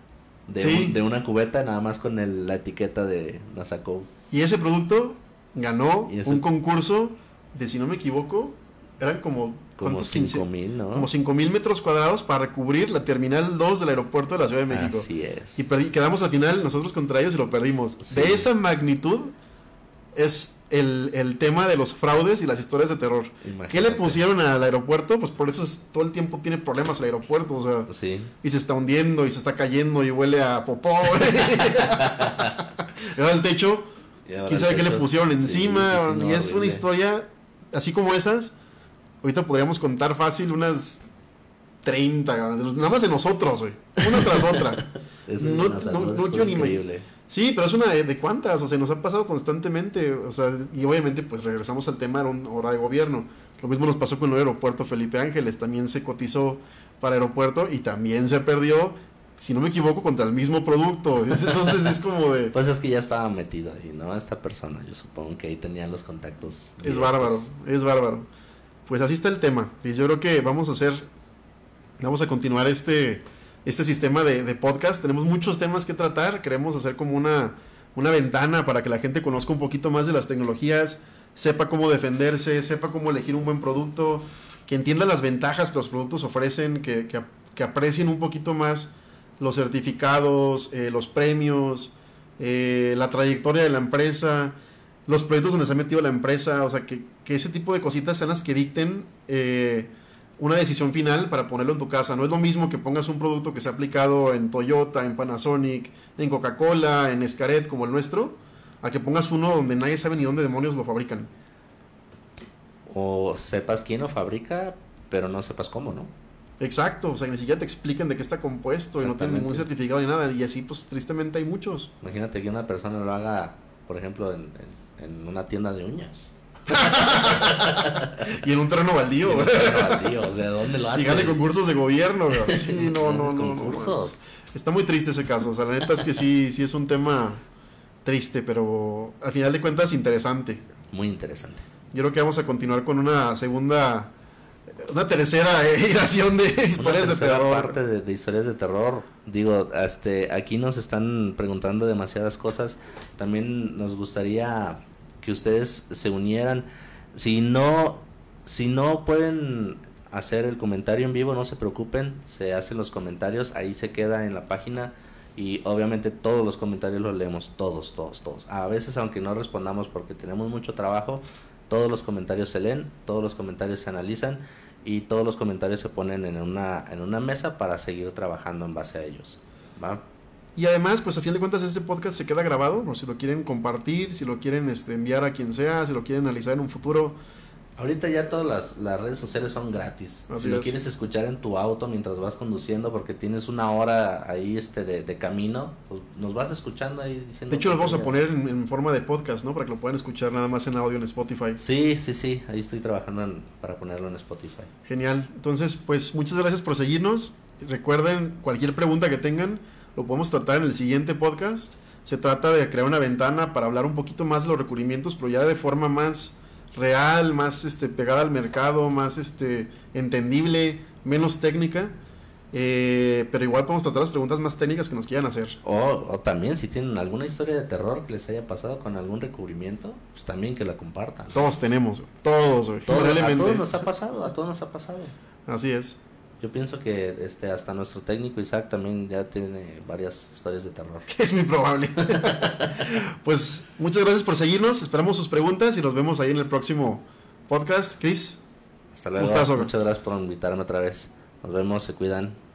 De, Sí. un- de una cubeta nada más con el- la etiqueta de Nasako. Y ese producto ganó ese- un concurso de, si no me equivoco, eran como, Como ¿cuántos? 5 15? mil, ¿no? Como 5 mil metros cuadrados para recubrir la terminal 2 del aeropuerto de la Ciudad de México. Así es. Y quedamos al final nosotros contra ellos y lo perdimos. Sí. De esa magnitud es el, el tema de los fraudes y las historias de terror. ¿Qué le pusieron al aeropuerto? Pues por eso es- todo el tiempo tiene problemas el aeropuerto, o sea, Sí. y se está hundiendo y se está cayendo y huele a popó. Era el techo quién sabe qué le pusieron encima. y es una historia, así como esas, ahorita podríamos contar fácil unas 30, nada más de nosotros, güey. Una tras otra. no, no, no quiero ni Sí, pero es una de, cuántas, o sea, nos ha pasado constantemente, o sea, y obviamente pues regresamos al tema de hora de gobierno. Lo mismo nos pasó con el aeropuerto Felipe Ángeles, también se cotizó para aeropuerto y también se perdió, si no me equivoco, contra el mismo producto. Entonces es como de... Pues es que ya estaba metido ahí, ¿no? Esta persona, yo supongo que ahí tenía los contactos. Es bárbaro, es bárbaro. Pues así está el tema. Y yo creo que vamos a hacer, vamos a continuar este este sistema de, podcast. Tenemos muchos temas que tratar. Queremos hacer como una, una ventana para que la gente conozca un poquito más de las tecnologías, sepa cómo defenderse, sepa cómo elegir un buen producto, que entienda las ventajas que los productos ofrecen, que, que, aprecien un poquito más los certificados, eh, los premios, eh, la trayectoria de la empresa, los proyectos donde se ha metido la empresa, o sea, que, que ese tipo de cositas sean las que dicten eh, una decisión final para ponerlo en tu casa. No es lo mismo que pongas un producto que se ha aplicado en Toyota, en Panasonic, en Coca-Cola, en Escaret como el nuestro, a que pongas uno donde nadie sabe ni dónde demonios lo fabrican. O sepas quién lo fabrica, pero no sepas cómo, ¿no? Exacto, o sea, ni siquiera te explican de qué está compuesto y no tiene ningún certificado ni nada. Y así, pues tristemente hay muchos. Imagínate que una persona lo haga, por ejemplo, en, en una tienda de uñas. y en un terreno baldío, güey. baldío, o sea, ¿dónde lo haces? Y gane concursos de gobierno, güey. Sí, no, no, no. Concursos. Está muy triste ese caso. O sea, la neta es que sí, sí es un tema triste, pero al final de cuentas interesante. Muy interesante. Yo creo que vamos a continuar con una segunda, una tercera iteración de historias de terror. parte de, de, historias de terror. Digo, este, aquí nos están preguntando demasiadas cosas. También nos gustaría que ustedes se unieran. Si no, si no pueden hacer el comentario en vivo, no se preocupen, se hacen los comentarios, ahí se queda en la página y obviamente todos los comentarios los leemos, todos, todos, todos. A veces aunque no respondamos porque tenemos mucho trabajo, todos los comentarios se leen, todos los comentarios se analizan y todos los comentarios se ponen en una, en una mesa para seguir trabajando en base a ellos. ¿va? Y además, pues a fin de cuentas este podcast se queda grabado, o si lo quieren compartir, si lo quieren este, enviar a quien sea, si lo quieren analizar en un futuro. Ahorita ya todas las, redes sociales son gratis. si lo quieres escuchar en tu auto mientras vas conduciendo porque tienes una hora ahí este de, camino, pues nos vas escuchando ahí diciendo... De hecho, lo vamos a poner en, forma de podcast, ¿no? Para que lo puedan escuchar nada más en audio en Spotify. Sí, sí, sí. Ahí estoy trabajando para ponerlo en Spotify. Genial. Entonces, pues muchas gracias por seguirnos. Recuerden, cualquier pregunta que tengan lo podemos tratar en el siguiente podcast. Se trata de crear una ventana para hablar un poquito más de los recubrimientos, pero ya de forma más real, más este, pegada al mercado, más este, entendible, menos técnica. Eh, pero igual podemos tratar las preguntas más técnicas que nos quieran hacer. O, también si tienen alguna historia de terror que les haya pasado con algún recubrimiento, pues también que la compartan. Todos tenemos, todos, a todos nos ha pasado, a todos nos ha pasado. Así es. Yo pienso que este hasta nuestro técnico Isaac también ya tiene varias historias de terror. Es muy probable. pues muchas gracias por seguirnos, esperamos sus preguntas y nos vemos ahí en el próximo podcast. Chris. Hasta luego. Muchas gracias por invitarme otra vez. Nos vemos, se cuidan.